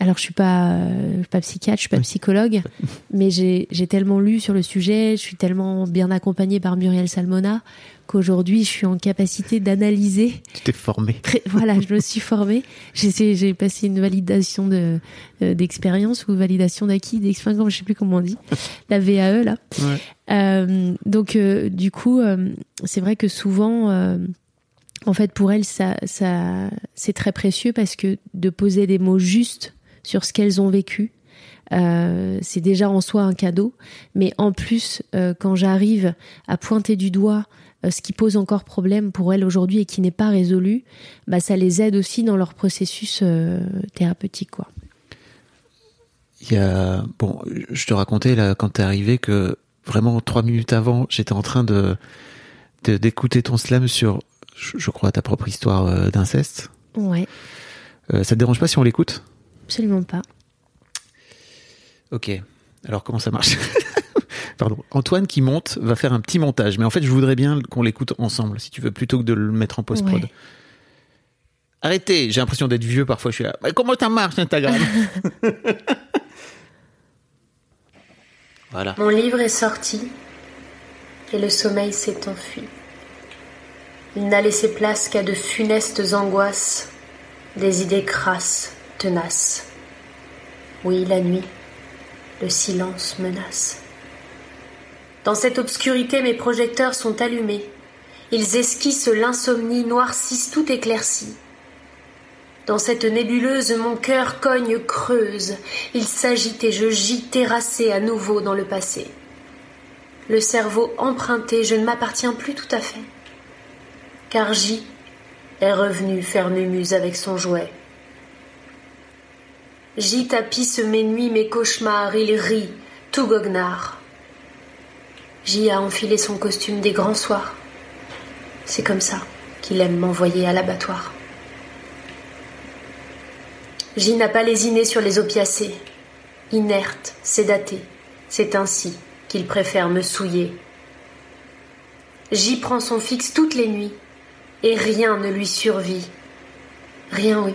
Alors je suis pas euh, pas psychiatre, je suis pas psychologue, mais j'ai tellement lu sur le sujet, je suis tellement bien accompagnée par Muriel Salmona qu'aujourd'hui je suis en capacité d'analyser. Tu t'es formé. Très- Voilà, je me suis formée. J'ai passé une validation de euh, d'expérience ou validation d'acquis, d'expérience, je sais plus comment on dit, la VAE là. Ouais. Euh, donc du coup, c'est vrai que souvent, en fait, pour elles, ça, ça, c'est très précieux parce que de poser des mots justes sur ce qu'elles ont vécu, euh, c'est déjà en soi un cadeau. Mais en plus, euh, quand j'arrive à pointer du doigt euh, ce qui pose encore problème pour elles aujourd'hui et qui n'est pas résolu, bah, ça les aide aussi dans leur processus thérapeutique, quoi. Il y a bon, je te racontais là quand t'es arrivé que vraiment trois minutes avant, j'étais en train de d'écouter ton slam sur, je, je crois, ta propre histoire d'inceste. Ouais, ça te dérange pas si on l'écoute? Absolument pas. Ok. Alors comment ça marche Pardon. Antoine qui monte va faire un petit montage, mais en fait je voudrais bien qu'on l'écoute ensemble, si tu veux, plutôt que de le mettre en post prod. Ouais. Arrêtez, j'ai l'impression d'être vieux parfois. Je suis là. Mais comment ça marche Instagram Voilà. Mon livre est sorti et le sommeil s'est enfui. Il n'a laissé place qu'à de funestes angoisses, des idées crasses, tenaces. Oui, la nuit, le silence menace. Dans cette obscurité, mes projecteurs sont allumés. Ils esquissent l'insomnie, noircissent tout éclairci. Dans cette nébuleuse, mon cœur cogne creuse. Il s'agite et je gis terrassé à nouveau dans le passé. Le cerveau emprunté, je ne m'appartiens plus tout à fait. Car J est revenu faire mumuse avec son jouet. J tapisse mes nuits, mes cauchemars, il rit, tout goguenard. J a enfilé son costume des grands soirs. C'est comme ça qu'il aime m'envoyer à l'abattoir. J n'a pas lésiné sur les opiacés. Inerte, sédaté, c'est ainsi qu'il préfère me souiller. J prend son fixe toutes les nuits, et rien ne lui survit. Rien, oui.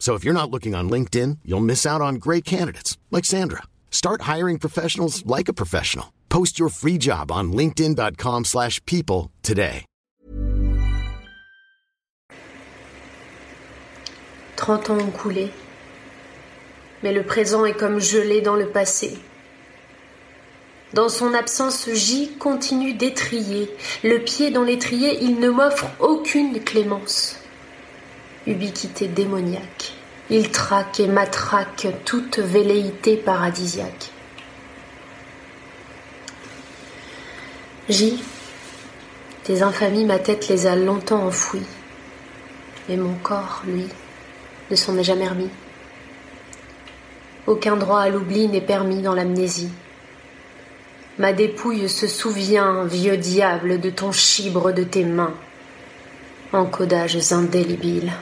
So if you're not looking on LinkedIn, you'll miss out on great candidates like Sandra. Start hiring professionals like a professional. Post your free job on linkedin.com/people today. 30 ans ont coulé, mais le présent est comme gelé dans le passé. Dans son absence, J continue d'étrier. Le pied dans l'étrier, il ne m'offre aucune clémence. Ubiquité démoniaque. Il traque et matraque toute velléité paradisiaque. J, tes infamies, ma tête les a longtemps enfouies. Mais mon corps, lui, ne s'en est jamais remis. Aucun droit à l'oubli n'est permis dans l'amnésie. Ma dépouille se souvient, vieux diable, de ton chibre de tes mains. Encodages indélébiles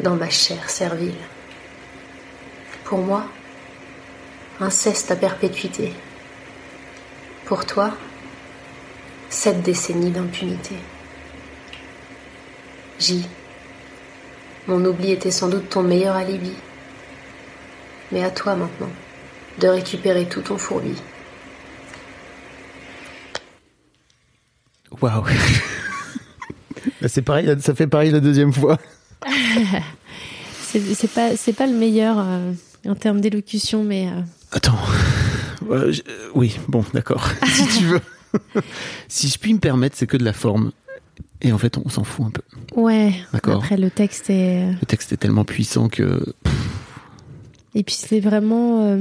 dans ma chair servile. Pour moi, inceste à perpétuité. Pour toi, sept décennies d'impunité. J. Mon oubli était sans doute ton meilleur alibi. Mais à toi maintenant de récupérer tout ton fourbi. Waouh. Bah, c'est pareil, ça fait pareil la deuxième fois. C'est pas, c'est pas le meilleur euh, en termes d'élocution, mais euh, Attends. Euh, je- oui, bon, d'accord. si tu veux. si je puis me permettre, c'est que de la forme. Et en fait, on s'en fout un peu. ouais. D'accord. Après, le texte est. Le texte est tellement puissant que. Et puis c'est vraiment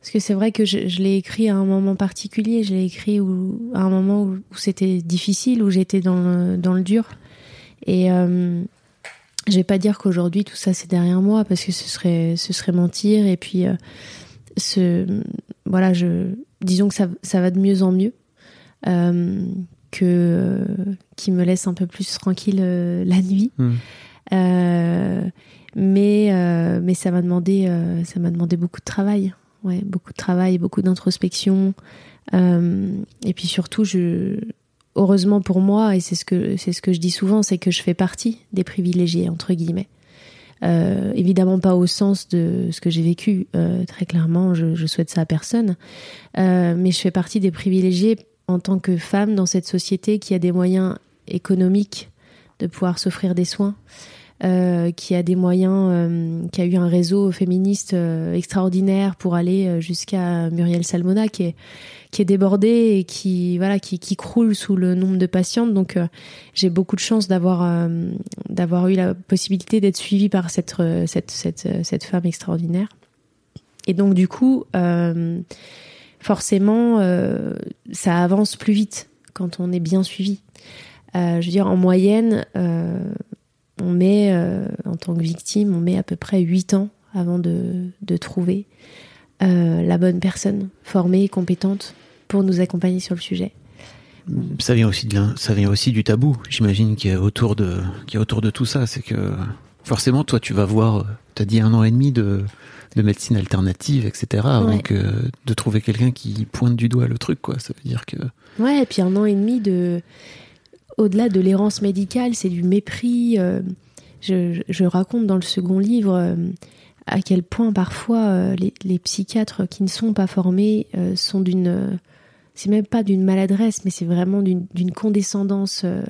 parce que c'est vrai que je, je l'ai écrit à un moment particulier. Je l'ai écrit où, à un moment où, où c'était difficile, où j'étais dans le, dans le dur. Et euh, je vais pas dire qu'aujourd'hui tout ça c'est derrière moi parce que ce serait ce serait mentir. Et puis euh, ce voilà, je, disons que ça, ça va de mieux en mieux, euh, que euh, qui me laisse un peu plus tranquille euh, la nuit. Hmm. Mais mais ça m'a demandé ça m'a demandé beaucoup de travail, ouais, beaucoup de travail, beaucoup d'introspection, et puis surtout je heureusement pour moi et c'est ce que c'est ce que je dis souvent, c'est que je fais partie des privilégiés entre guillemets. Euh, évidemment pas au sens de ce que j'ai vécu, euh, très clairement, je, je souhaite ça à personne. Euh, mais je fais partie des privilégiés en tant que femme dans cette société qui a des moyens économiques de pouvoir s'offrir des soins, qui a des moyens, qui a eu un réseau féministe extraordinaire pour aller jusqu'à Muriel Salmona, qui est qui est débordée et qui voilà qui, croule sous le nombre de patientes. Donc euh, j'ai beaucoup de chance d'avoir euh, d'avoir eu la possibilité d'être suivie par cette euh, cette cette cette femme extraordinaire. Et donc du coup, forcément, ça avance plus vite quand on est bien suivi. Je veux dire, en moyenne, on met, en tant que victime, on met à peu près 8 ans avant de, de trouver la bonne personne formée et compétente pour nous accompagner sur le sujet. Ça vient aussi de ça vient aussi du tabou, j'imagine, qui est autour de, qui est autour de tout ça. C'est que forcément, toi, tu vas voir, tu as dit un an et demi de, de médecine alternative, etc., avant Ouais. que de trouver quelqu'un qui pointe du doigt le truc, quoi. Ça veut dire que Ouais, et puis un an et demi de. Au-delà de l'errance médicale, c'est du mépris. euh, je, je raconte dans le second livre euh, à quel point parfois euh, les, les psychiatres qui ne sont pas formés euh, sont d'une. C'est même pas d'une maladresse, mais c'est vraiment d'une condescendance euh,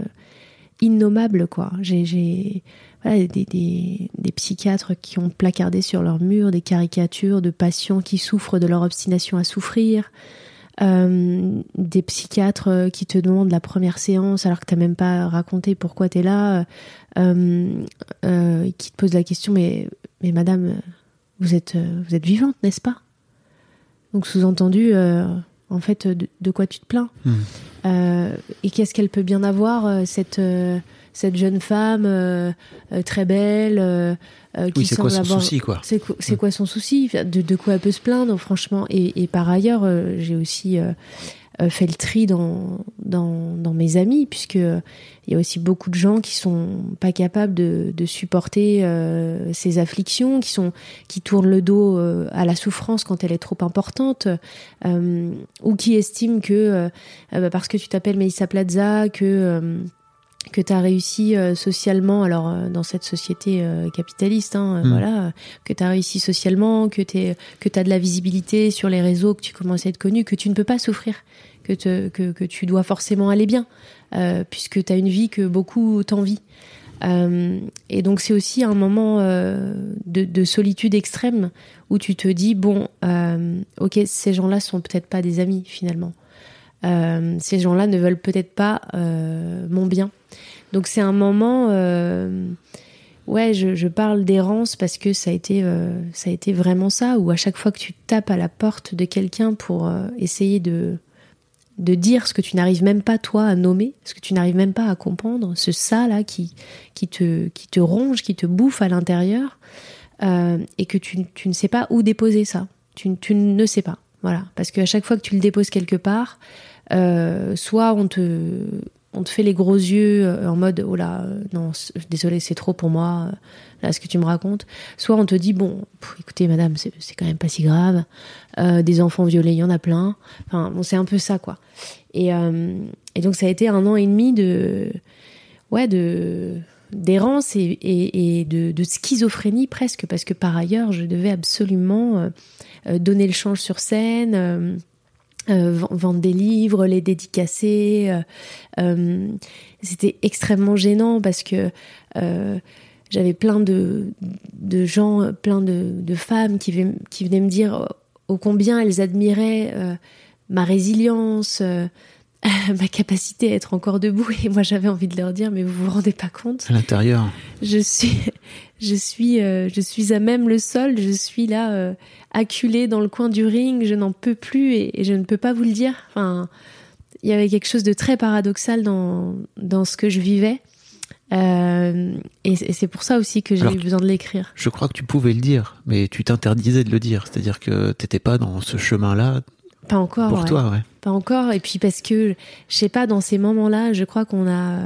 innommable, quoi. J'ai- des, psychiatres qui ont placardé sur leur mur des caricatures de patients qui souffrent de leur obstination à souffrir. Euh, des psychiatres qui te demandent la première séance alors que t'as même pas raconté pourquoi t'es là, euh, qui te posent la question mais mais madame vous êtes vous êtes vivante n'est-ce pas? Donc sous-entendu en fait de, de quoi tu te plains Hmm. Euh, et qu'est-ce qu'elle peut bien avoir euh, cette euh, cette jeune femme euh, euh, très belle euh, euh, qui oui, c'est quoi son avoir souci, quoi. c'est quoi, quoi son souci? De, de quoi elle peut se plaindre, franchement? Et, et par ailleurs, euh, j'ai aussi euh, euh, fait le tri dans, dans, dans mes amis, puisque euh, il y a aussi beaucoup de gens qui sont pas capables de, de supporter euh, ces afflictions, qui sont qui tournent le dos euh, à la souffrance quand elle est trop importante, euh, ou qui estiment que euh, euh, bah, parce que tu t'appelles Melissa Plaza, que euh, que tu as réussi euh, socialement, alors euh, dans cette société euh, capitaliste, hein, Mm. voilà, que tu as réussi socialement, que tu que as de la visibilité sur les réseaux, que tu commences à être connu, que tu ne peux pas souffrir, que, te, que, que tu dois forcément aller bien, puisque tu as une vie que beaucoup t'envient. Et donc c'est aussi un moment de, de solitude extrême où tu te dis, bon, ok, ces gens-là sont peut-être pas des amis finalement. Ces gens-là ne veulent peut-être pas mon bien. Donc c'est un moment, euh, ouais, je, parle d'errance parce que ça a été, euh, ça a été vraiment ça, où à chaque fois que tu tapes à la porte de quelqu'un pour euh, essayer de dire ce que tu n'arrives même pas toi à nommer, ce que tu n'arrives même pas à comprendre, ce ça là qui qui te ronge, qui te bouffe à l'intérieur, et que tu, ne sais pas où déposer ça. Tu, ne sais pas, voilà, parce qu'à chaque fois que tu le déposes quelque part, soit on te on te fait les gros yeux euh, en mode oh là euh, non désolé c'est trop pour moi euh, là ce que tu me racontes. Soit on te dit bon écoutez madame c'est quand même pas si grave des enfants violés il y en a plein. Enfin bon c'est un peu ça quoi. Et et donc ça a été un an et demi de ouais de d'errance et, et, de, schizophrénie presque parce que par ailleurs je devais absolument donner le change sur scène euh, ven- vendre des livres, les dédicacer. euh, euh, C'était extrêmement gênant parce que euh, j'avais plein de, de gens, plein de, de femmes qui, venaient- qui venaient me dire ô combien elles admiraient ma résilience, ma capacité à être encore debout. Et moi, j'avais envie de leur dire, mais vous vous rendez pas compte À l'intérieur. je suis, je suis, euh, je suis à même le sol. Je suis là, euh, acculée dans le coin du ring. Je n'en peux plus et, et je ne peux pas vous le dire. Enfin, il y avait quelque chose de très paradoxal dans dans ce que je vivais. Euh, et c'est c'est pour ça aussi que j'ai eu besoin de l'écrire. Je crois que tu pouvais le dire, mais tu t'interdisais de le dire. C'est-à-dire que t'étais pas dans ce chemin-là Pas encore. pour ouais. toi, ouais. Pas encore. Et puis parce que, je sais pas, dans ces moments-là, je crois qu'on a.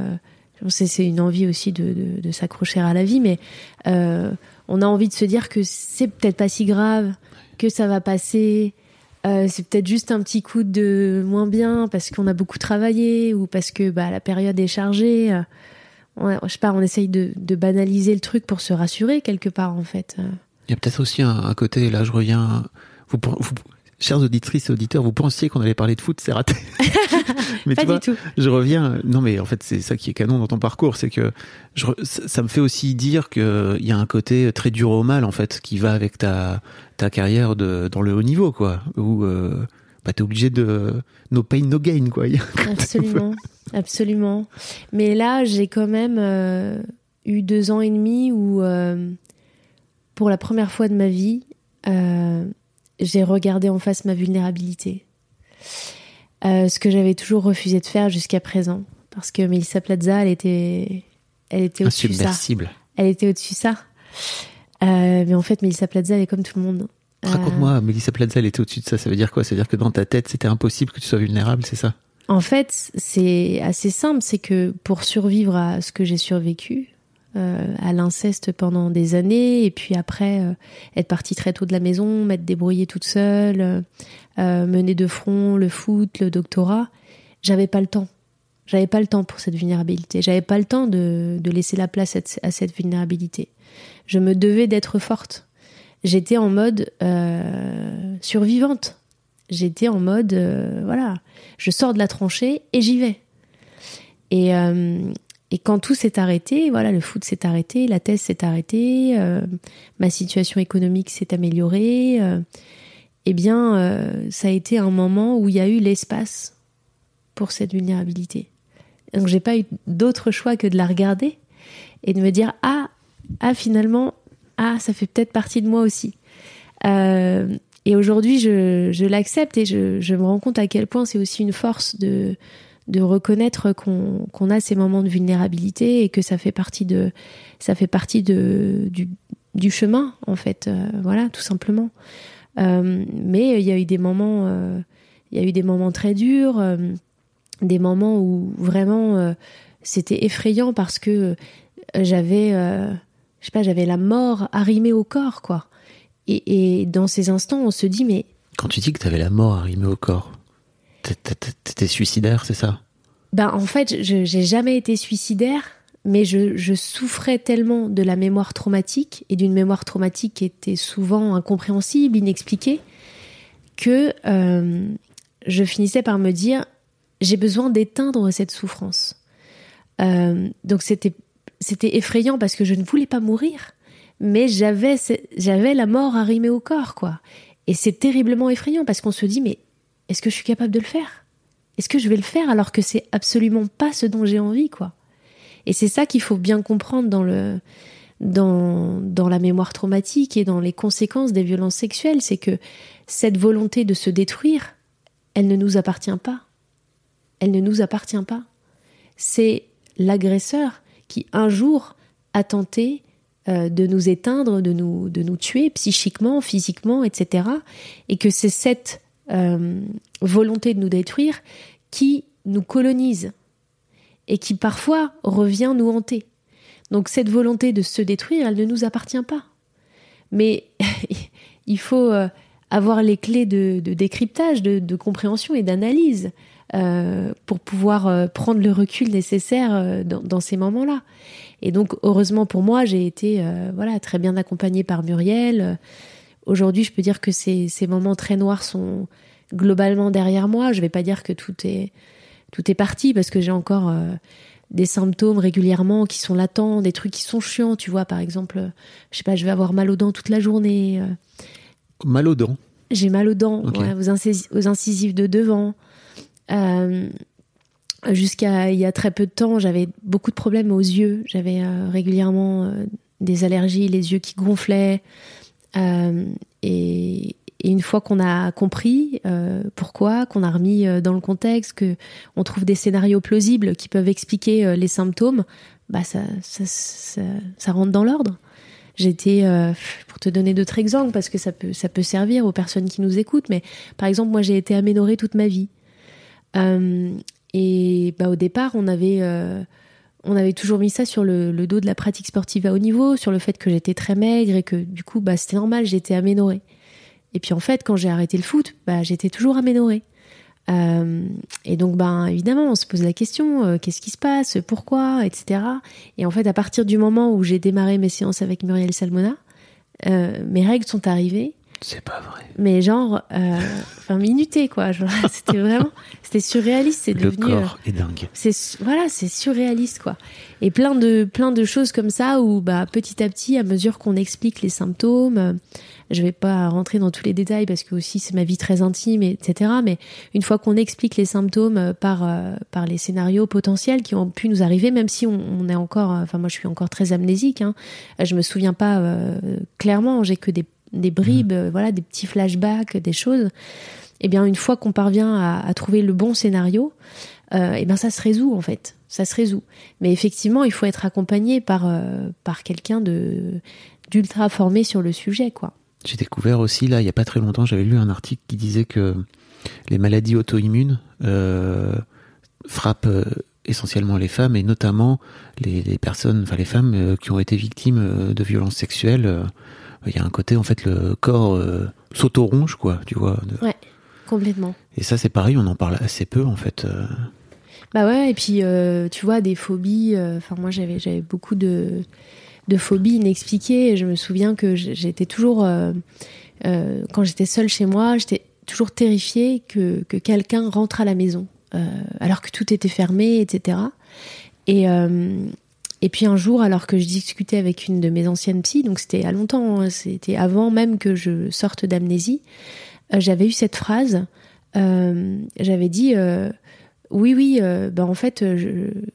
C'est une envie aussi de, s'accrocher à la vie, mais euh, on a envie de se dire que c'est peut-être pas si grave, que ça va passer. euh, c'est peut-être juste un petit coup de moins bien parce qu'on a beaucoup travaillé ou parce que bah, la période est chargée. euh. Ouais, je sais pas, on essaye de, banaliser le truc pour se rassurer quelque part en fait. Il y a peut-être aussi un, côté, là je reviens, vous- chers auditrices et auditeurs, vous pensiez qu'on allait parler de foot, c'est raté. mais pas tu du vois, tout. je reviens, non mais en fait c'est ça qui est canon dans ton parcours, c'est que je, ça, me fait aussi dire qu'il y a un côté très dur au mal en fait qui va avec ta, ta carrière de, dans le haut niveau quoi, où euh, bah, t'es obligé de no pain no gain quoi. Absolument, absolument. Mais là, j'ai quand même euh, eu deux ans et demi où, euh, pour la première fois de ma vie, euh, j'ai regardé en face ma vulnérabilité. Euh, ce que j'avais toujours refusé de faire jusqu'à présent. Parce que Melissa Plaza, elle était, elle était au-dessus de ça. Elle était au-dessus de ça. Euh, mais en fait, Melissa Plaza, elle est comme tout le monde. Euh, Raconte-moi, Mélissa Plaza, elle était au-dessus de ça. Ça veut dire quoi? Ça veut dire que dans ta tête, c'était impossible que tu sois vulnérable, c'est ça? En fait, c'est assez simple, c'est que pour survivre à ce que j'ai survécu, euh, à l'inceste pendant des années, et puis après euh, être partie très tôt de la maison, m'être débrouillée toute seule, euh, mener de front le foot, le doctorat, j'avais pas le temps. J'avais pas le temps pour cette vulnérabilité. J'avais pas le temps de, de laisser la place à, cette vulnérabilité. Je me devais d'être forte. J'étais en mode survivante. J'étais en mode voilà, je sors de la tranchée et j'y vais. Et, et quand tout s'est arrêté, voilà, le foot s'est arrêté, la thèse s'est arrêtée, euh, ma situation économique s'est améliorée. euh, eh bien, euh, ça a été un moment où il y a eu l'espace pour cette vulnérabilité. Donc, j'ai pas eu d'autre choix que de la regarder et de me dire ah ah finalement ah ça fait peut-être partie de moi aussi. Et aujourd'hui, je, je l'accepte et je, je me rends compte à quel point c'est aussi une force de, de reconnaître qu'on a ces moments de vulnérabilité et que ça fait partie de ça fait partie du, chemin en fait. Euh, voilà, tout simplement. Euh, mais il y a eu des moments, euh, il y a eu des moments très durs, des moments où vraiment c'était effrayant parce que j'avais, je sais pas, j'avais la mort arrimée au corps, quoi. Et, et dans ces instants, on se dit mais Quand tu dis que t'avais la mort arrimée au corps, t'étais suicidaire, c'est ça? Ben, en fait, je j'ai jamais été suicidaire, mais je, souffrais tellement de la mémoire traumatique et d'une mémoire traumatique qui était souvent incompréhensible, inexpliquée, que euh, je finissais par me dire j'ai besoin d'éteindre cette souffrance. Euh, donc c'était c'était effrayant parce que je ne voulais pas mourir, mais j'avais j'avais la mort arrimée au corps, quoi. Et c'est terriblement effrayant parce qu'on se dit mais est-ce que je suis capable de le faire? Est-ce que je vais le faire alors que c'est absolument pas ce dont j'ai envie, quoi? Et c'est ça qu'il faut bien comprendre dans le dans, dans la mémoire traumatique et dans les conséquences des violences sexuelles, c'est que cette volonté de se détruire, elle ne nous appartient pas. Elle ne nous appartient pas. C'est l'agresseur qui un jour a tenté euh, de nous éteindre, de nous, de nous tuer psychiquement, physiquement, etc. Et que c'est cette euh, volonté de nous détruire qui nous colonise et qui parfois revient nous hanter. Donc cette volonté de se détruire, elle ne nous appartient pas. Mais il faut euh, avoir les clés de, décryptage, de, compréhension et d'analyse euh, pour pouvoir prendre le recul nécessaire dans, ces moments-là. Et donc heureusement pour moi, j'ai été voilà très bien accompagnée par Muriel. Aujourd'hui, je peux dire que ces, ces moments très noirs sont globalement derrière moi. Je vais pas dire que tout est tout est parti parce que j'ai encore euh, des symptômes régulièrement qui sont latents, des trucs qui sont chiants. Tu vois, par exemple, je sais pas, je vais avoir mal aux dents toute la journée. euh, Mal aux dents. j'ai mal aux dents, ouais, aux, aux incisives de devant. Euh, Jusqu'à il y a très peu de temps, j'avais beaucoup de problèmes aux yeux. J'avais euh, régulièrement des allergies, les yeux qui gonflaient. Euh, et, une fois qu'on a compris euh, pourquoi, qu'on a remis euh, dans le contexte, que on trouve des scénarios plausibles qui peuvent expliquer les symptômes, bah ça, rentre dans l'ordre. J'étais, pour te donner d'autres exemples, parce que ça peut, servir aux personnes qui nous écoutent, mais par exemple, moi j'ai été aménorée toute ma vie. Et bah, au départ, on avait, on avait toujours mis ça sur le, dos de la pratique sportive à haut niveau, sur le fait que j'étais très maigre et que du coup, bah, c'était normal, j'étais aménorée. Et puis en fait, quand j'ai arrêté le foot, bah, j'étais toujours aménorée. Euh, et donc, ben, évidemment, on se pose la question euh, qu'est-ce qui se passe Pourquoi Etc. Et en fait, à partir du moment où j'ai démarré mes séances avec Muriel Salmona, euh, mes règles sont arrivées. C'est pas vrai. Mais genre, euh, enfin, minuté, quoi. C'était vraiment, c'était surréaliste. C'est Le devenu. euh, corps est dingue. c'est voilà, c'est surréaliste quoi. Et plein de plein de choses comme ça où bah petit à petit, à mesure qu'on explique les symptômes, euh, je vais pas rentrer dans tous les détails parce que aussi c'est ma vie très intime, et- etc. Mais une fois qu'on explique les symptômes euh, par euh, par les scénarios potentiels qui ont pu nous arriver, même si on, on est encore, euh, enfin moi je suis encore très amnésique, hein, Euh, je me souviens pas euh, clairement, j'ai que des des bribes, euh, voilà, des petits flashbacks, des choses. Eh bien, une fois qu'on parvient à, à trouver le bon scénario, euh, eh ben ça se résout en fait, ça se résout. Mais effectivement, il faut être accompagné par euh, par quelqu'un de d'ultra formé sur le sujet, quoi. J'ai découvert aussi, là, il y a pas très longtemps, j'avais lu un article qui disait que les maladies auto-immunes euh, frappent euh, essentiellement les femmes et notamment les, les personnes, enfin les femmes qui ont été victimes de violences sexuelles. Il y a un côté, en fait, le corps euh, s'auto-ronge, quoi, tu vois. de- Ouais, complètement. Et ça, c'est pareil, on en parle assez peu, en fait. euh. Bah ouais, et puis euh, tu vois des phobies. Enfin moi j'avais j'avais beaucoup de de phobies inexpliquées. Et je me souviens que j'étais toujours quand j'étais seule chez moi, j'étais toujours terrifiée que que quelqu'un rentre à la maison alors que tout était fermé, etc. Et et puis un jour, alors que je discutais avec une de mes anciennes psys, donc c'était à longtemps, hein, c'était avant même que je sorte d'amnésie, euh, j'avais eu cette phrase. euh, j'avais dit. euh, oui, oui, ben en fait,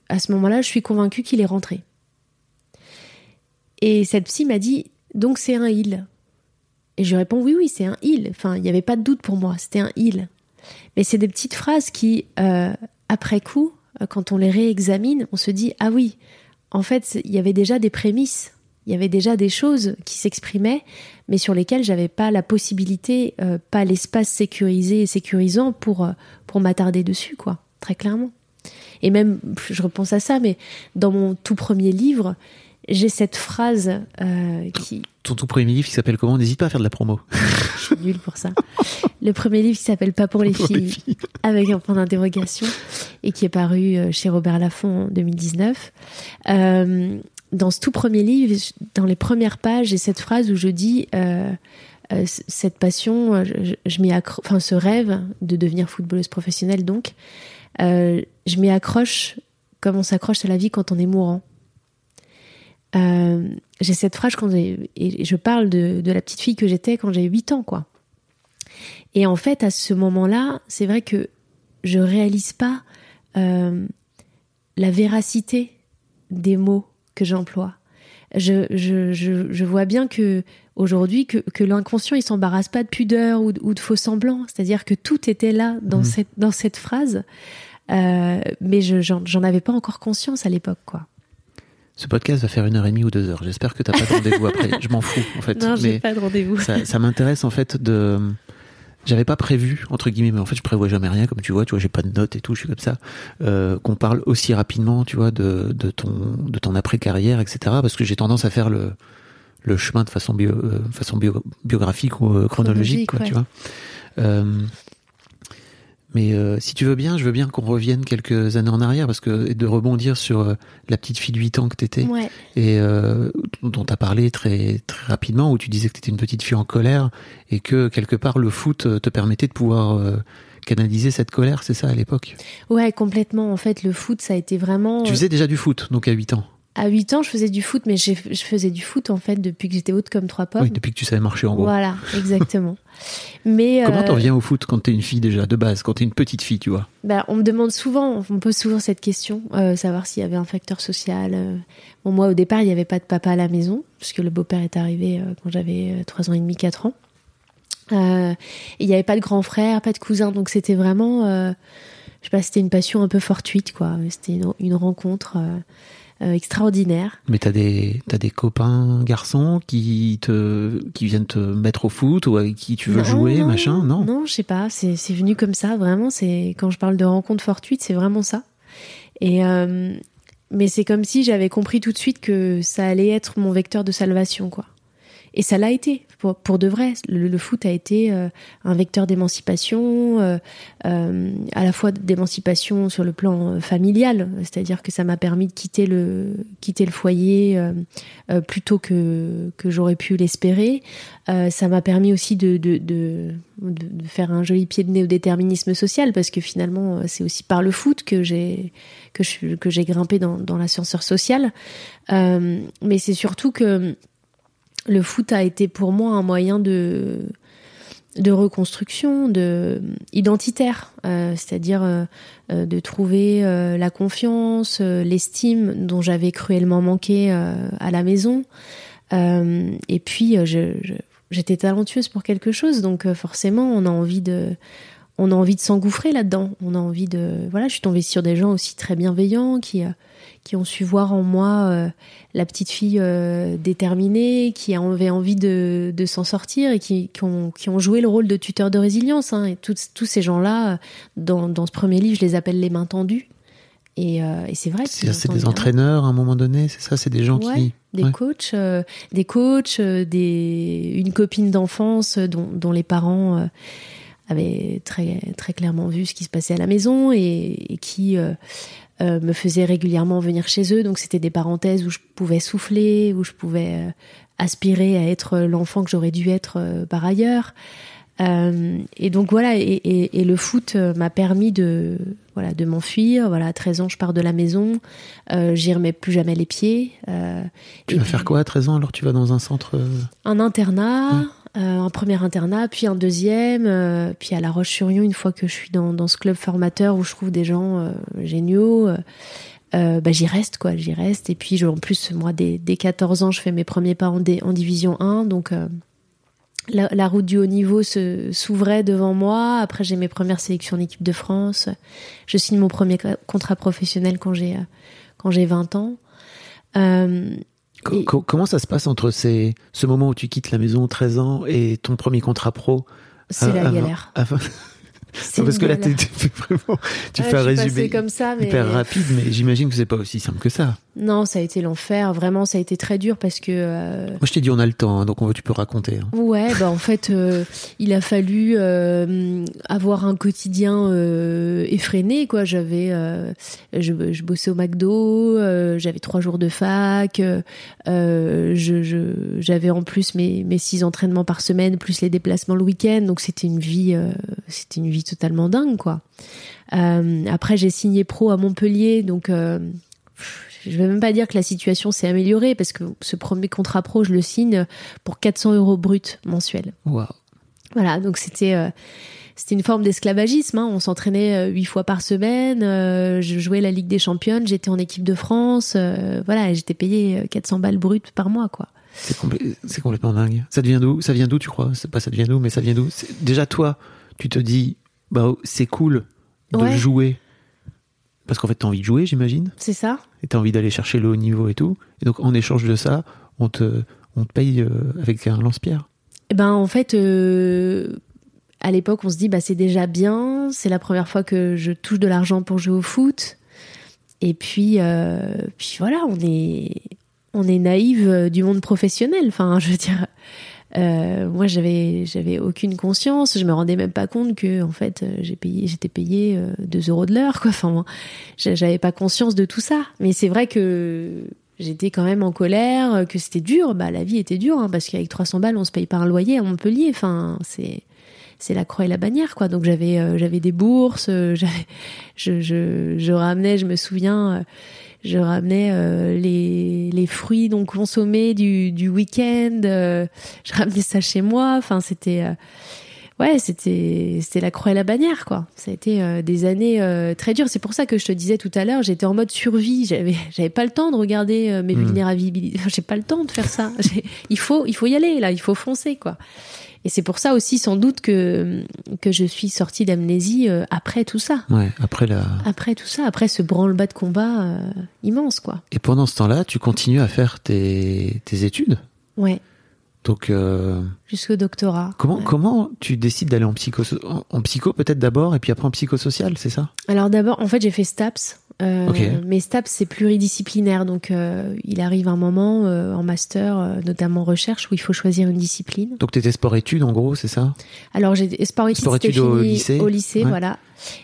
à ce moment-là, je suis convaincue qu'il est rentré. Et cette psy m'a dit, donc c'est un il. Et je réponds, oui, oui, c'est un il. Enfin, il n'y avait pas de doute pour moi, c'était un il. Mais c'est des petites phrases qui, après coup, quand on les réexamine, on se dit, ah oui, en fait, il y avait déjà des prémices, il y avait déjà des choses qui s'exprimaient, mais sur lesquelles j'avais pas la possibilité, euh, pas l'espace sécurisé et sécurisant pour, euh, pour m'attarder dessus, quoi, très clairement. Et même, je repense à ça, mais dans mon tout premier livre, j'ai cette phrase euh, qui, Ton tout premier livre qui s'appelle comment? N'hésite pas à faire de la promo. je suis nulle pour ça. Le premier livre qui s'appelle Pas pour les Pour les filles, avec un point d'interrogation, et qui est paru euh, chez Robert Laffont en 2019. Euh, dans ce tout premier livre, dans les premières pages, j'ai cette phrase où je dis euh, euh, cette passion, je, je- m'y enfin ce rêve de devenir footballeuse professionnelle, donc, euh, je m'y accroche comme on s'accroche à la vie quand on est mourant. Euh, j'ai cette phrase quand j'ai- et je parle de, de la petite fille que j'étais quand j'ai 8 ans, quoi. Et en fait, à ce moment-là, c'est vrai que je réalise pas euh, la véracité des mots que j'emploie. Je, je, je, je vois bien que aujourd'hui que, que l'inconscient il s'embarrasse pas de pudeur ou de, ou de faux semblants, c'est-à-dire que tout était là dans Mhm. cette dans cette phrase, Euh, mais je j'en j'en avais pas encore conscience à l'époque quoi. Ce podcast va faire une heure et demie ou deux heures. J'espère que t'as pas de rendez-vous après. Je m'en fous, en fait. Non, j'ai pas de rendez-vous. ça, ça m'intéresse, en fait, de. J'avais pas prévu, entre guillemets, mais en fait, je prévois jamais rien, comme tu vois, tu vois, j'ai pas de notes et tout, je suis comme ça, euh, qu'on parle aussi rapidement, tu vois, de, de ton, de ton après-carrière, etc., parce que j'ai tendance à faire le, le chemin de façon bio, euh, façon bio- biographique ou euh, chronologique, Chronologique, quoi, ouais. tu vois. Mais euh, si tu veux bien, je veux bien qu'on revienne quelques années en arrière, parce que et de rebondir sur euh, la petite fille de 8 ans que t'étais Ouais. et euh, dont tu as parlé très, très rapidement, où tu disais que tu étais une petite fille en colère et que quelque part le foot euh, te permettait de pouvoir canaliser cette colère, c'est ça à l'époque? Ouais, complètement. En fait, le foot, ça a été vraiment. Tu faisais déjà du foot, donc à 8 ans? À 8 ans, je faisais du foot, mais je faisais du foot en fait depuis que j'étais haute comme trois pommes. Oui, depuis que tu savais marcher en gros. Voilà, exactement. Mais Comment euh, t'en viens au foot quand t'es une fille déjà, de base, quand t'es une petite fille, tu vois? Bah, on me demande souvent, on me pose souvent cette question, euh, savoir s'il y avait un facteur social. euh. Bon, moi, au départ, il n'y avait pas de papa à la maison, puisque le beau-père est arrivé quand j'avais 3 ans et demi, 4 ans. Euh, Il n'y avait pas de grand frère, pas de cousin, donc c'était vraiment, euh, je sais pas, c'était une passion un peu fortuite, quoi. C'était une, une rencontre euh, extraordinaire. Mais t'as des t'as des copains garçons qui te qui viennent te mettre au foot ou avec qui tu veux Non, jouer non, machin non? Non, je sais pas, c'est c'est venu comme ça, vraiment. C'est quand je parle de rencontre fortuite, c'est vraiment ça. Et euh, mais c'est comme si j'avais compris tout de suite que ça allait être mon vecteur de salvation, quoi. Et ça l'a été, pour, de vrai. Le, foot a été euh, un vecteur d'émancipation, euh, euh, à la fois d'émancipation sur le plan familial, c'est-à-dire que ça m'a permis de quitter le, quitter le foyer plus tôt que, que j'aurais pu l'espérer. Ça m'a permis aussi de, de, de, faire un joli pied de nez au déterminisme social, parce que finalement, c'est aussi par le foot que j'ai que que grimpé dans, dans l'ascenseur social. Mais c'est surtout que le foot a été pour moi un moyen de de reconstruction, de identitaire, euh, c'est-à-dire euh, euh, de trouver la confiance, l'estime dont j'avais cruellement manqué à la maison. Et puis j'étais talentueuse pour quelque chose, donc forcément on a envie de on a envie de s'engouffrer là-dedans. On a envie de voilà, je suis tombée sur des gens aussi très bienveillants qui qui ont su voir en moi euh, la petite fille euh, déterminée, qui avait envie de, de s'en sortir et qui, qui, ont, qui ont joué le rôle de tuteur de résilience. Hein. Et tous tous ces gens-là, dans, dans ce premier livre, je les appelle les mains tendues. Et, euh, et c'est vrai. c'est des bien. entraîneurs à un moment donné c'est ça? C'est des gens Ouais, qui des Ouais. coachs, des coachs, des une copine d'enfance dont, dont les parents avaient très très clairement vu ce qui se passait à la maison et, et qui euh, euh, me faisaient régulièrement venir chez eux. Donc c'était des parenthèses où je pouvais souffler, où je pouvais euh, aspirer à être l'enfant que j'aurais dû être euh, par ailleurs. Et donc voilà, et, et- et le foot m'a permis de voilà de m'enfuir. Voilà, à 13 ans, je pars de la maison, j'y remets plus jamais les pieds. Tu vas puis, faire quoi à 13 ans alors? Tu vas dans un centre Un internat, un premier internat, puis un deuxième, euh, puis à La Roche-sur-Yon, une fois que je suis dans, dans ce club formateur où je trouve des gens euh, géniaux. euh, euh, bah, j'y reste quoi, j'y reste. Et puis je, en plus, moi, dès, dès 14 ans, je fais mes premiers pas en, dé- en division 1, donc euh, la, la route du haut niveau se- s'ouvrait devant moi. Après, j'ai mes premières sélections en équipe de France. Je signe mon premier co- contrat professionnel quand j'ai euh, quand j'ai 20 ans. Euh, Et- comment ça se passe entre ces ce moment où tu quittes la maison 13 ans et ton premier contrat pro c'est Euh, la avant- galère. avant- C'est parce que là tu fais vraiment tu Ouais, fais un résumé comme ça, mais hyper rapide mais j'imagine que c'est pas aussi simple que ça non, ça a été l'enfer. Vraiment, ça a été très dur parce que euh, moi je t'ai dit on a le temps hein, donc on, tu peux raconter hein. ouais, bah en fait, euh, il a fallu euh, avoir un quotidien effréné. Quoi, j'avais, je, je bossais au McDo, j'avais trois jours de fac, je, je- j'avais en plus mes, mes six entraînements par semaine plus les déplacements le week-end. Donc c'était une vie, c'était une vie totalement dingue, quoi. Euh, après, j'ai signé pro à Montpellier, donc euh, je vais même pas dire que la situation s'est améliorée parce que ce premier contrat pro, je le signe pour 400 euros brut mensuels. Waouh. Voilà, donc c'était euh, c'était une forme d'esclavagisme. hein. On s'entraînait euh, huit fois par semaine. je jouais la Ligue des Championnes. J'étais en équipe de France. voilà, j'étais payé euh, 400 balles brut par mois, quoi. C'est complè- c'est complètement dingue. Ça vient d'où Ça vient d'où, tu crois? C'est pas ça vient d'où, mais ça vient d'où? Déjà, toi, tu te dis, bah, c'est cool de Ouais. jouer. Parce qu'en fait, t'as envie de jouer, j'imagine. C'est ça Et t'as envie d'aller chercher le haut niveau et tout. Et donc, en échange de ça, on te, on te paye euh, avec un lance-pierre. Eh ben en fait, euh, à l'époque, on se dit bah c'est déjà bien. C'est la première fois que je touche de l'argent pour jouer au foot. Et puis, euh, puis voilà, on est on est naïve du monde professionnel. Enfin, je veux dire, euh, moi j'avais j'avais aucune conscience. Je me rendais même pas compte que en fait euh, j'ai payé j'étais payé 2 euros de l'heure. Enfin, j'avais pas conscience de tout ça. Mais c'est vrai que j'étais quand même en colère, euh, que c'était dur. Bah la vie était dure hein, parce qu'avec 300 balles on se paye pas un loyer à Montpellier. Enfin c'est c'est la croix et la bannière quoi. Donc j'avais euh, j'avais des bourses, euh, je je ramenais, je me souviens. Je ramenais euh, les, les fruits non consommés du, du week-end. euh, je ramenais ça chez moi. Enfin, c'était euh, ouais, c'était c'était la croix et la bannière quoi. Ça a été euh, des années euh, très dures. C'est pour ça que je te disais tout à l'heure, j'étais en mode survie. J'avais j'avais pas le temps de regarder euh, mes Mm. vulnérabilités. J'ai pas le temps de faire ça. Il faut il faut y aller là. Il faut foncer quoi. Et c'est pour ça aussi sans doute que que je suis sortie d'amnésie euh, après tout ça. Ouais, après la. Après tout ça, après ce branle-bas de combat euh, immense, quoi. Et pendant ce temps-là, tu continues à faire tes, tes études? Ouais, Donc, euh, jusqu'au doctorat. comment, Ouais. comment tu décides d'aller en psycho, en, en psycho peut-être d'abord et puis après en psychosocial, c'est ça? Alors d'abord, en fait, j'ai fait STAPS. Euh. Mais STAPS, c'est pluridisciplinaire. Donc, euh, il arrive un moment en master, notamment recherche, où il faut choisir une discipline. Donc, t'étais sport-études en gros, c'est ça? Alors, j'ai sport études, Sport c'était études au lycée. au lycée, Ouais. voilà.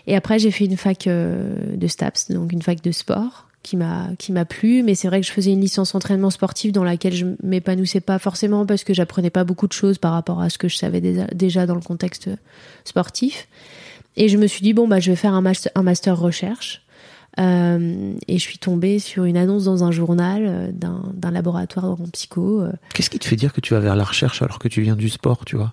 Et après, j'ai fait une fac de STAPS, donc une fac de sport qui m'a qui m'a plu mais c'est vrai que je faisais une licence entraînement sportif dans laquelle je m'épanouissais pas forcément parce que j'apprenais pas beaucoup de choses par rapport à ce que je savais déjà, dans le contexte sportif. Et je me suis dit bon bah je vais faire un master, un master recherche. Euh, et je suis tombée sur une annonce dans un journal euh, d'un d'un laboratoire en psycho euh, Qu'est-ce qui te fait dire que tu vas vers la recherche alors que tu viens du sport, tu vois?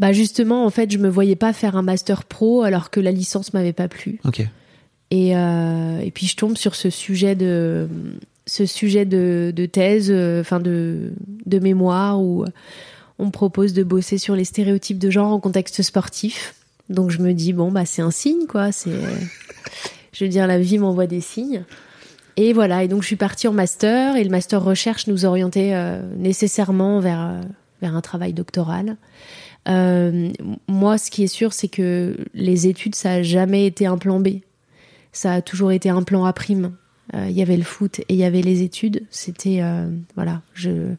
Bah justement en fait je me voyais pas faire un master pro alors que la licence m'avait pas plu. Ok. Et, euh, et puis je tombe sur ce sujet de ce sujet de, thèse, euh, enfin de, de mémoire où on me propose de bosser sur les stéréotypes de genre en contexte sportif. Donc je me dis bon bah c'est un signe quoi. C'est je veux dire la vie m'envoie des signes. Et voilà et donc je suis partie en master et le master recherche nous orientait euh, nécessairement vers vers un travail doctoral. Moi, ce qui est sûr, c'est que les études, ça a jamais été un plan B ça a toujours été un plan à prime. Euh, Il y avait le foot et il y avait les études. C'était euh, voilà, je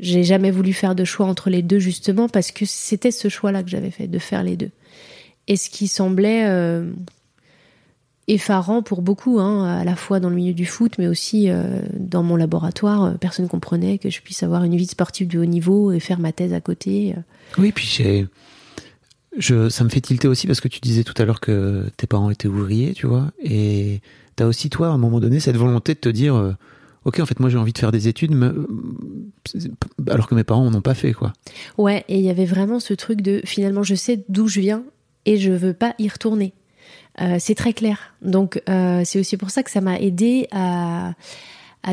j'ai jamais voulu faire de choix entre les deux justement parce que c'était ce choix-là que j'avais fait de faire les deux. Et ce qui semblait euh, effarant pour beaucoup, hein, à la fois dans le milieu du foot, mais aussi dans mon laboratoire, personne comprenait que je puisse avoir une vie sportive de haut niveau et faire ma thèse à côté. Oui, puis j'ai. Je, ça me fait tilter aussi parce que tu disais tout à l'heure que tes parents étaient ouvriers, tu vois, et t'as aussi toi à un moment donné cette volonté de te dire, euh, ok, en fait moi j'ai envie de faire des études, mais, euh, alors que mes parents n'ont pas fait quoi. Ouais, et il y avait vraiment ce truc de finalement je sais d'où je viens et je veux pas y retourner. Euh, c'est très clair. Donc c'est aussi pour ça que ça m'a aidé à,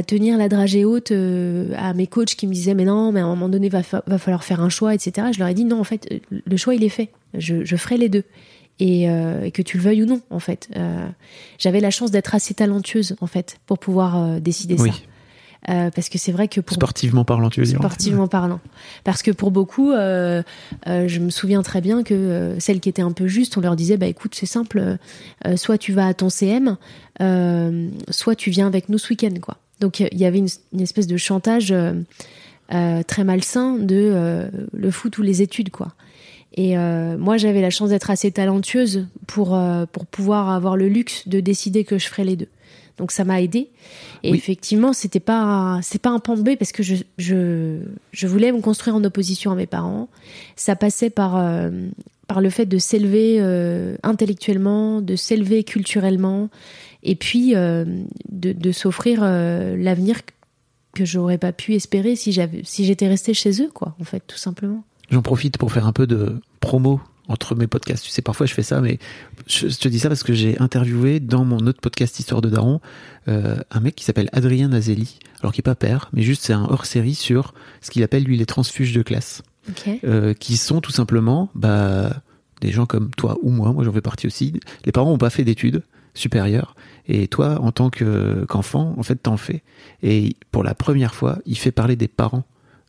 tenir la dragée haute à mes coachs qui me disaient mais non, mais à un moment donné va, va falloir faire un choix, etc. Je leur ai dit non, en fait le choix il est fait. Je, je ferai les deux. Et, euh, et que tu le veuilles ou non, en fait. Euh, J'avais la chance d'être assez talentueuse, en fait, pour pouvoir euh, décider Oui, ça. Parce que c'est vrai que pour sportivement parlant, tu veux dire. sportivement parlant. Parce que pour beaucoup, je me souviens très bien que celles qui étaient un peu justes, on leur disait bah écoute c'est simple, soit tu vas à ton CM, soit tu viens avec nous ce week-end quoi. Donc il y avait une, une espèce de chantage très malsain de le foot ou les études quoi. Et euh, moi j'avais la chance d'être assez talentueuse pour euh, pour pouvoir avoir le luxe de décider que je ferais les deux. Donc ça m'a aidé. Et Oui. effectivement, c'était pas c'est pas un pan B parce que je, je je voulais me construire en opposition à mes parents. Ça passait par euh, par le fait de s'élever euh, intellectuellement, de s'élever culturellement, et puis euh, de, de s'offrir l'avenir que j'aurais pas pu espérer si j'avais si j'étais restée chez eux quoi en fait tout simplement. J'en profite pour faire un peu de promo entre mes podcasts. Tu sais, parfois je fais ça, mais je, te dis ça parce que j'ai interviewé dans mon autre podcast Histoire de Daron euh, un mec qui s'appelle Adrien Nazelli, alors qui est pas père, mais juste c'est un hors-série sur ce qu'il appelle lui les transfuges de classe, euh, qui sont tout simplement bah, des gens comme toi ou moi, moi j'en fais partie aussi. Les parents ont pas fait d'études supérieures, et toi en tant que- qu'enfant, en fait t'en fais. Et pour la première fois, il fait parler des parents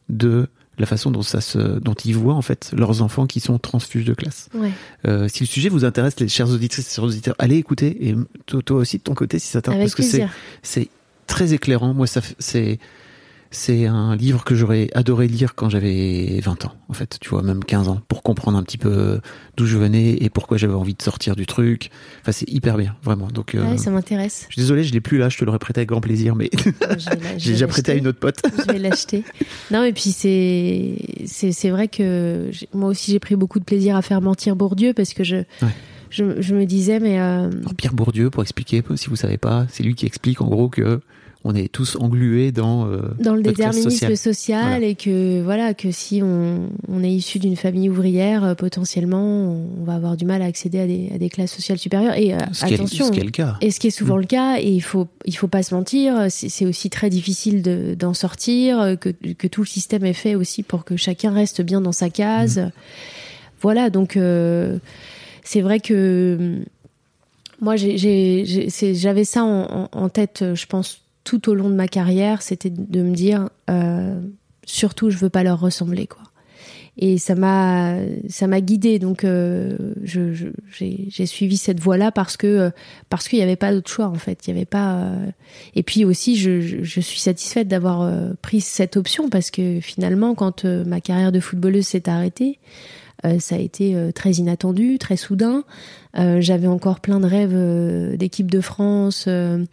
de la façon dont ça se, dont ils voient en fait leurs enfants qui sont transfuges de classe. Ouais. Euh, si le sujet vous intéresse, les chers auditrices et chers auditeurs, allez écouter et toi, toi aussi de ton côté si ça t'intéresse parce que c'est c'est très éclairant. Moi, ça c'est c'est un livre que j'aurais adoré lire quand j'avais 20 ans, en fait, tu vois, même 15 ans, pour comprendre un petit peu d'où je venais et pourquoi j'avais envie de sortir du truc. Enfin, c'est hyper bien, vraiment. Donc, euh, Ouais, ça m'intéresse. je suis désolé, je l'ai plus là, je te l'aurais prêté avec grand plaisir, mais j'ai déjà prêté à une autre pote. je vais l'acheter. Non, et puis c'est c'est vrai que moi aussi j'ai pris beaucoup de plaisir à faire mentir Bourdieu parce que je je, je me disais mais euh, Alors, Pierre Bourdieu, pour expliquer, si vous savez pas, c'est lui qui explique en gros que on est tous englués dans euh, dans le déterminisme social, Voilà. et que voilà que si on, on est issu d'une famille ouvrière, euh, potentiellement, on va avoir du mal à accéder à des, à des classes sociales supérieures. Et euh, Ce qui est- attention, ce qui est le cas. Et ce qui est souvent Mm. le cas, et il faut il faut pas se mentir, c'est aussi très difficile de- d'en sortir, euh, que, que tout le système est fait aussi pour que chacun reste bien dans sa case. Mm. Voilà, donc euh, c'est vrai que moi j'avais ça en, en- en tête, je pense, tout au long de ma carrière, c'était de me dire euh, surtout je veux pas leur ressembler quoi. Et ça m'a ça m'a guidée donc euh, j'ai suivi cette voie là parce que euh, parce qu'il n'y avait pas d'autre choix en fait il y avait pas et puis aussi je, suis satisfaite d'avoir pris cette option parce que finalement quand ma carrière de footballeuse s'est arrêtée ça a été euh, très inattendu très soudain. Euh, j'avais encore plein de rêves euh, d'équipe de France euh,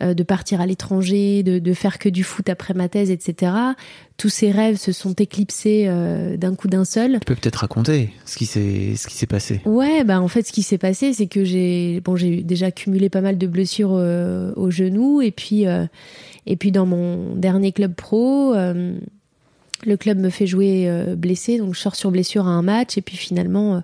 euh, de partir à l'étranger de, de faire que du foot après ma thèse etc tous ces rêves se sont éclipsés euh, d'un coup d'un seul. Tu peux peut-être raconter ce qui s'est ce qui s'est passé. Ouais, bah en fait, ce qui s'est passé, c'est que j'ai bon, j'ai déjà cumulé pas mal de blessures euh, au genou, et puis euh, et puis dans mon dernier club pro, euh, le club me fait jouer euh, blessé, donc je sors sur blessure à un match, et puis finalement. euh,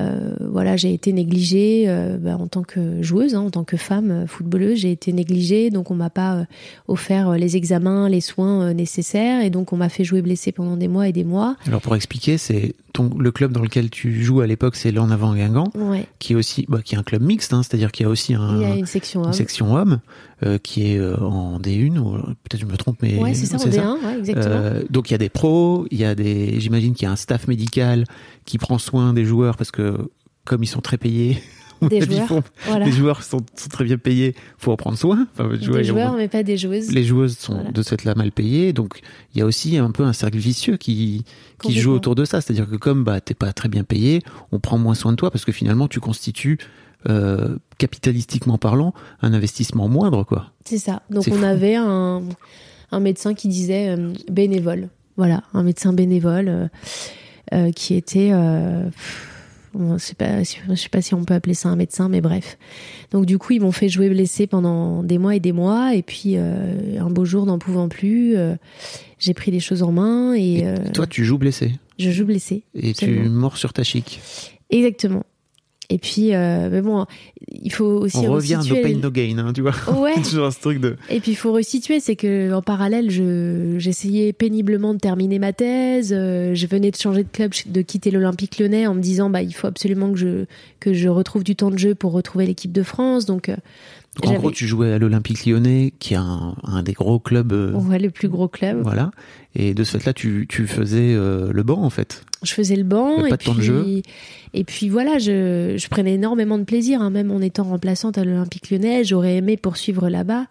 euh, voilà, j'ai été négligée euh, bah, en tant que joueuse, hein, en tant que femme footballeuse, j'ai été négligée, donc on m'a pas euh, offert les examens, les soins nécessaires, et donc on m'a fait jouer blessée pendant des mois et des mois. Alors pour expliquer, c'est ton le club dans lequel tu joues à l'époque, c'est l'En Avant Guingamp, Ouais, qui est aussi bah, qui est un club mixte, hein, c'est-à-dire qu'il y a aussi un, il y a une section une section homme euh, qui est euh, en D1 ou peut-être je me trompe mais Ouais, c'est ça, en D1, ouais, exactement. Euh, donc il y a des pros, il y a des j'imagine qu'il y a un staff médical qui prend soin des joueurs parce que comme ils sont très payés, Des joueurs, voilà. les joueurs sont, sont très bien payés, faut en prendre soin. Enfin, des joueurs, mais pas des joueuses. les joueuses sont Voilà. de ce fait-là mal payées, donc il y a aussi un peu un cercle vicieux qui, qui joue autour de ça. C'est-à-dire que comme bah, t'es pas très bien payé, on prend moins soin de toi parce que finalement tu constitues, euh, capitalistiquement parlant, un investissement moindre. quoi. C'est ça. Donc on fou. avait un, un médecin qui disait euh, bénévole. Voilà, un médecin bénévole euh, qui était. Bon, pas, je sais pas si on peut appeler ça un médecin, mais bref. Donc du coup, ils m'ont fait jouer blessé pendant des mois et des mois, et puis un beau jour, n'en pouvant plus, j'ai pris les choses en main et, Et toi, tu joues blessé? je joue blessé. et tu mords sur ta chic? Exactement. Et puis, euh, mais bon, il faut aussi On revient no resituer- pain no gain, hein, tu vois. Ouais. Toujours ce truc de. Et puis il faut resituer, c'est que en parallèle, je j'essayais péniblement de terminer ma thèse. euh, je venais de changer de club, de quitter l'Olympique Lyonnais en me disant bah il faut absolument que je que je retrouve du temps de jeu pour retrouver l'équipe de France. Donc euh, Donc, en gros, tu jouais à l'Olympique Lyonnais, qui est un, un des gros clubs. euh, voit le plus gros club. Voilà. Et de ce fait-là, tu, tu faisais euh, le banc, en fait. Je faisais le banc Mais et pas de temps de puis jeu. et puis voilà, je, je prenais énormément de plaisir, hein, même en étant remplaçante à l'Olympique Lyonnais. J'aurais aimé poursuivre là-bas,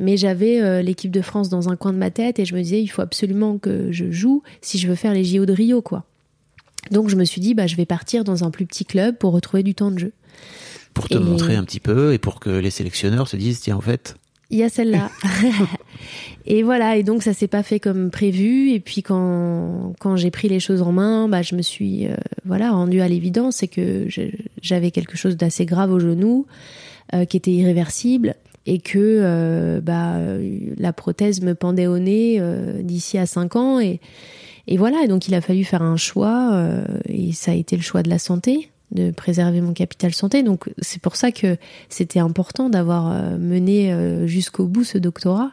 mais j'avais euh, l'équipe de France dans un coin de ma tête et je me disais il faut absolument que je joue si je veux faire les JO de Rio, quoi. Donc je me suis dit bah je vais partir dans un plus petit club pour retrouver du temps de jeu. Pour te Et- montrer un petit peu et pour que les sélectionneurs se disent, tiens, en fait, Il y a celle-là. et voilà, et donc ça s'est pas fait comme prévu. Et puis quand, quand j'ai pris les choses en main, bah, je me suis euh, voilà rendue à l'évidence, c'est que j'avais quelque chose d'assez grave au genou, euh, qui était irréversible, et que euh, bah, la prothèse me pendait au nez d'ici à 5 ans. Et, et voilà, et donc il a fallu faire un choix, et ça a été le choix de la santé de préserver mon capital santé. Donc c'est pour ça que c'était important d'avoir euh, mené euh, jusqu'au bout ce doctorat,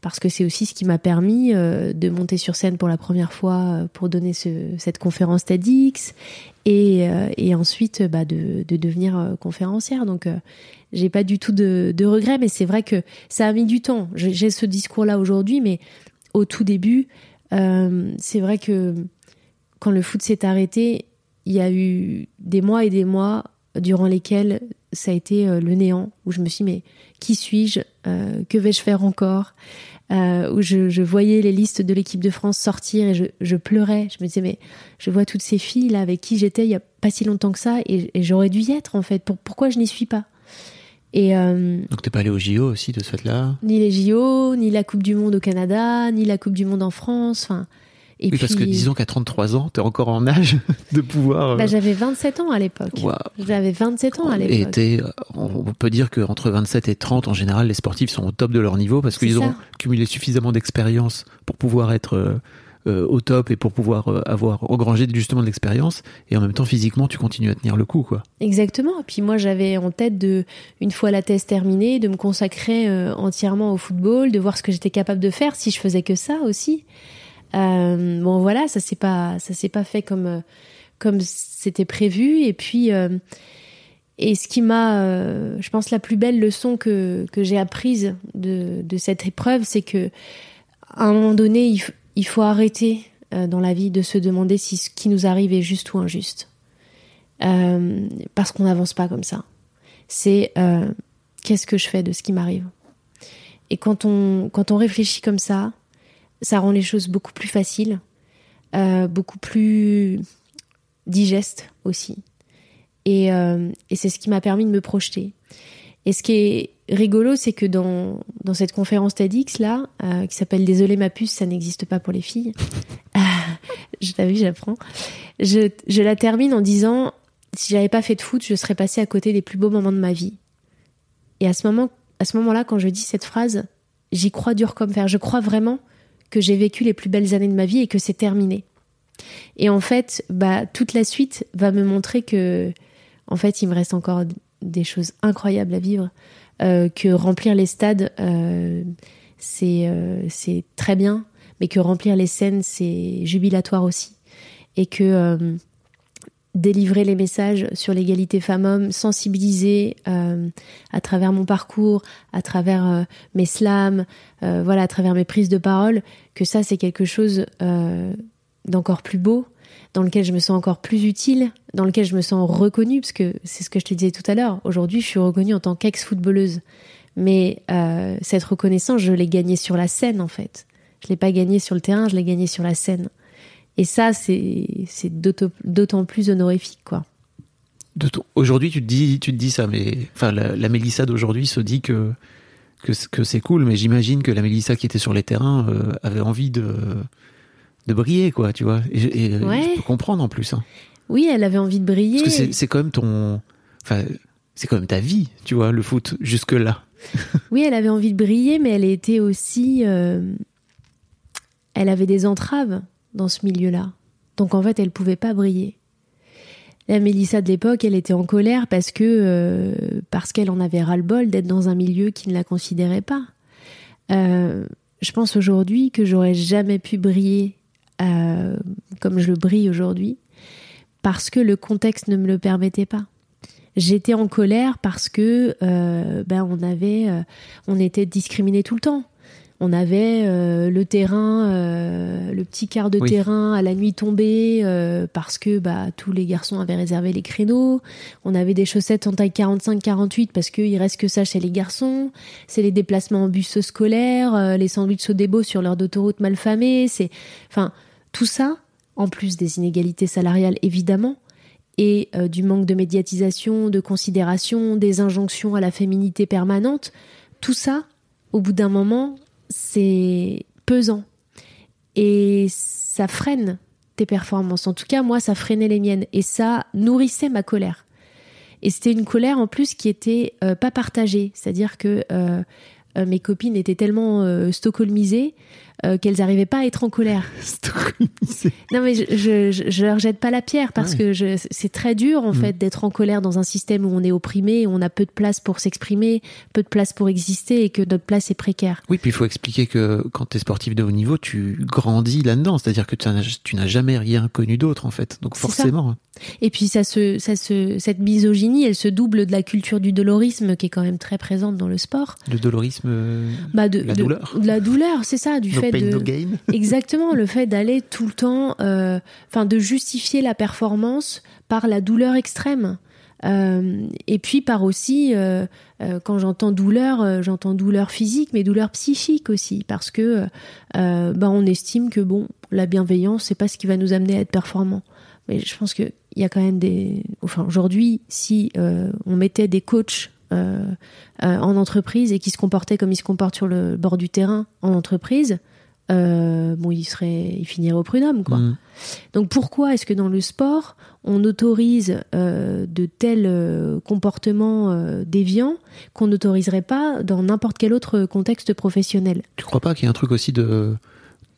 parce que c'est aussi ce qui m'a permis euh, de monter sur scène pour la première fois pour donner ce- cette conférence TEDx, et, et ensuite bah, de, de devenir conférencière. Donc j'ai pas du tout de, de regrets, mais c'est vrai que ça a mis du temps. J'ai ce discours-là aujourd'hui, mais au tout début, c'est vrai que quand le foot s'est arrêté, il y a eu des mois et des mois durant lesquels ça a été euh, le néant, où je me suis dit, mais qui suis-je Euh, Que vais-je faire encore Euh, Où je, je voyais les listes de l'équipe de France sortir et je, je pleurais. Je me disais, mais je vois toutes ces filles là avec qui j'étais il y a pas si longtemps que ça et, et j'aurais dû y être en fait. Pour, pourquoi je n'y suis pas? Et euh, donc t'es pas allé au JO aussi de ce fait-là? ni les JO, ni la Coupe du Monde au Canada, ni la Coupe du Monde en France. Enfin, Et oui, parce que disons qu'à 33 ans, tu es encore en âge de pouvoir. Bah, j'avais 27 ans à l'époque. Wow. J'avais 27 ans à l'époque. Et t'es- on peut dire qu'entre 27 et 30, en général, les sportifs sont au top de leur niveau parce qu'ils ont cumulé suffisamment d'expérience pour pouvoir être euh, euh, au top et pour pouvoir euh, avoir engrangé justement de l'expérience. Et en même temps, physiquement, tu continues à tenir le coup, quoi. Exactement. Et puis moi, j'avais en tête de, une fois la thèse terminée, de me consacrer euh, entièrement au football, de voir ce que j'étais capable de faire si je faisais que ça aussi. Euh, bon, voilà, ça s'est pas, ça s'est pas fait comme euh, comme c'était prévu. Et puis, euh, et ce qui m'a, je pense, la plus belle leçon que que j'ai apprise de de cette épreuve, c'est que à un moment donné, il, il faut arrêter dans la vie de se demander si ce qui nous arrive est juste ou injuste. Parce qu'on n'avance pas comme ça. C'est qu'est-ce que je fais de ce qui m'arrive? Et quand on, quand on réfléchit comme ça, ça rend les choses beaucoup plus faciles, euh, beaucoup plus digestes aussi. Et, euh, et c'est ce qui m'a permis de me projeter. Et ce qui est rigolo, c'est que dans, cette conférence TEDx là, euh, qui s'appelle Désolé ma puce, ça n'existe pas pour les filles. je t'as vu, j'apprends. Je, je la termine en disant si j'avais pas fait de foot, je serais passée à côté des plus beaux moments de ma vie. Et à ce moment, à ce moment-là, quand je dis cette phrase, j'y crois dur comme fer. Je crois vraiment que j'ai vécu les plus belles années de ma vie et que c'est terminé. Et en fait, bah, toute la suite va me montrer que, en fait, il me reste encore des choses incroyables à vivre. Euh, que remplir les stades, euh, c'est euh, c'est très bien, mais que remplir les scènes, c'est jubilatoire aussi. Et que euh, délivrer les messages sur l'égalité femmes-hommes, sensibiliser euh, à travers mon parcours, à travers euh, mes slams, euh, voilà, à travers mes prises de parole, que ça c'est quelque chose d'encore plus beau, dans lequel je me sens encore plus utile, dans lequel je me sens reconnue, parce que c'est ce que je te disais tout à l'heure. Aujourd'hui, je suis reconnue en tant qu'ex-footballeuse, mais cette reconnaissance, je l'ai gagnée sur la scène en fait. Je l'ai pas gagnée sur le terrain, je l'ai gagnée sur la scène. Et ça, c'est d'autant plus honorifique, quoi. Aujourd'hui, tu te dis, tu te dis ça, mais enfin, la, la Mélissa d'aujourd'hui se dit que que, que c'est cool, mais j'imagine que la Mélissa qui était sur les terrains euh, avait envie de de briller, quoi, tu vois. Et, et, euh, Ouais. je peux comprendre en plus, hein. Oui, elle avait envie de briller. parce que c'est c'est quand même ton, enfin, c'est quand même ta vie, tu vois, le foot jusque là. Oui, elle avait envie de briller, mais elle était aussi. euh, Elle avait des entraves dans ce milieu-là. Donc en fait, elle pouvait pas briller. La Mélissa de l'époque, elle était en colère parce que euh, parce qu'elle en avait ras-le-bol d'être dans un milieu qui ne la considérait pas. Euh, je pense aujourd'hui que j'aurais jamais pu briller euh, comme je le brille aujourd'hui parce que le contexte ne me le permettait pas. J'étais en colère parce que ben on avait on était discriminés tout le temps. On avait euh, le terrain, euh, le petit quart de Oui. terrain à la nuit tombée euh, parce que bah, tous les garçons avaient réservé les créneaux. On avait des chaussettes en taille 45-48 parce qu'il reste que ça chez les garçons. C'est les déplacements en bus scolaire, les sandwichs au débo sur l'heure d'autoroute malfamée. C'est, enfin, tout ça, en plus des inégalités salariales évidemment, et euh, du manque de médiatisation, de considération, des injonctions à la féminité permanente, tout ça, au bout d'un moment, c'est pesant. Et ça freine tes performances. En tout cas, moi, ça freinait les miennes. Et ça nourrissait ma colère. Et c'était une colère en plus qui était euh, pas partagée. C'est-à-dire que euh, euh, mes copines étaient tellement stockholmisées euh, qu'elles n'arrivaient pas à être en colère. Non, mais je, je, leur jette pas la pierre parce Ouais. que c'est très dur en Mm. fait d'être en colère dans un système où on est opprimé, où on a peu de place pour s'exprimer, peu de place pour exister et que notre place est précaire. Oui, puis il faut expliquer que quand tu es sportif de haut niveau, tu grandis là-dedans. C'est-à-dire que tu n'as- jamais rien connu d'autre, en fait. Donc forcément. Et puis ça se, ça se, cette misogynie, elle se double de la culture du dolorisme qui est quand même très présente dans le sport. Le dolorisme, Bah de, La de- douleur. de la douleur, c'est ça, du fait pain, de no gain. exactement le fait d'aller tout le temps, euh, enfin de justifier la performance par la douleur extrême. Euh, et puis par aussi, euh, euh, quand j'entends douleur, j'entends douleur physique, mais douleur psychique aussi, parce que bah, on estime que bon, la bienveillance, c'est pas ce qui va nous amener à être performant. Mais je pense que il y a quand même des, enfin aujourd'hui, si on mettait des coachs en entreprise et qui se comportaient comme ils se comportent sur le bord du terrain en entreprise, euh, bon, il serait, il finirait au prud'homme, quoi. Mm. Donc pourquoi est-ce que dans le sport, on autorise euh, de tels euh, comportements déviants qu'on n'autoriserait pas dans n'importe quel autre contexte professionnel? Tu crois pas qu'il y a un truc aussi de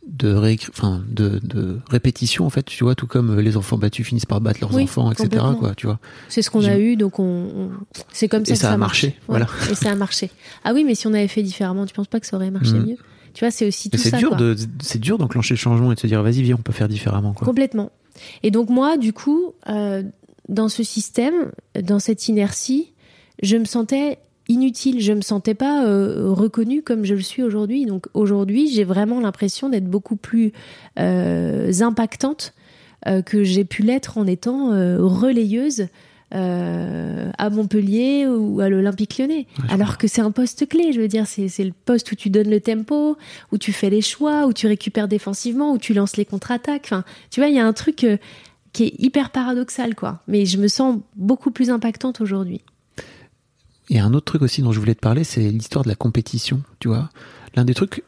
de, enfin, de, de répétition en fait? Tu vois tout comme les enfants battus finissent par battre leurs Oui, enfants etc quoi tu vois C'est ce qu'on a eu, donc on, on- c'est comme ça Et que ça a marché, voilà. Et ça a marché. Ah oui, mais si on avait fait différemment, tu penses pas que ça aurait marché Mhm. mieux? Tu vois, c'est aussi tout c'est ça. dur quoi. de c'est dur d'enclencher le changement et de se dire vas-y viens on peut faire différemment quoi Complètement. Et donc moi, du coup, euh, dans ce système, dans cette inertie, je me sentais inutile, je me sentais pas euh, reconnue comme je le suis aujourd'hui. Donc aujourd'hui, j'ai vraiment l'impression d'être beaucoup plus euh, impactante que j'ai pu l'être en étant relayeuse euh, à Montpellier ou à l'Olympique lyonnais. Ouais, Alors que c'est un poste clé, je veux dire, c'est le poste où tu donnes le tempo, où tu fais les choix, où tu récupères défensivement, où tu lances les contre-attaques. Enfin, tu vois, il y a un truc euh, qui est hyper paradoxal, quoi. Mais je me sens beaucoup plus impactante aujourd'hui. Et un autre truc aussi dont je voulais te parler, c'est l'histoire de la compétition, tu vois. L'un des trucs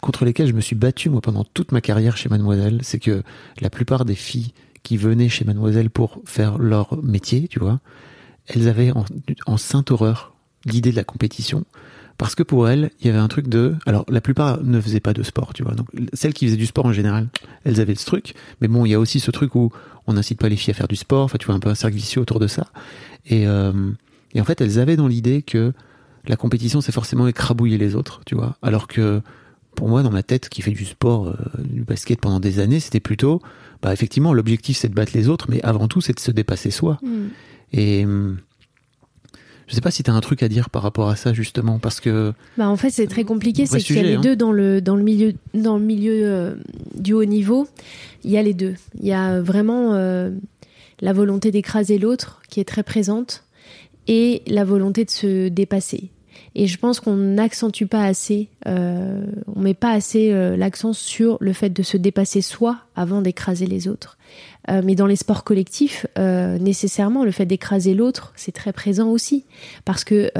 contre lesquels je me suis battu, moi, pendant toute ma carrière chez Mademoiselle, c'est que la plupart des filles qui venaient chez Mademoiselle pour faire leur métier, tu vois, elles avaient en, sainte horreur l'idée de la compétition. Parce que pour elles, il y avait un truc de... Alors, la plupart ne faisaient pas de sport, tu vois. Donc, celles qui faisaient du sport en général, elles avaient ce truc. Mais bon, il y a aussi ce truc où on n'incite pas les filles à faire du sport. Enfin, tu vois, un peu un cercle vicieux autour de ça. Et, euh, et en fait, elles avaient dans l'idée que la compétition, c'est forcément écrabouiller les autres, tu vois. Alors que pour moi, dans ma tête, qui fait du sport, euh, du basket pendant des années, c'était plutôt, bah effectivement, l'objectif c'est de battre les autres, mais avant tout, c'est de se dépasser soi. Et hum, je sais pas si t'as un truc à dire par rapport à ça justement, parce que Bah en fait, c'est très compliqué. C'est qu'il y a les hein. deux dans le dans le milieu dans le milieu euh, du haut niveau. Il y a les deux. Il y a vraiment euh, la volonté d'écraser l'autre qui est très présente et la volonté de se dépasser. Et je pense qu'on n'accentue pas assez, euh, on met pas assez euh, l'accent sur le fait de se dépasser soi avant d'écraser les autres. Euh, mais dans les sports collectifs, euh, nécessairement, le fait d'écraser l'autre, c'est très présent aussi, parce que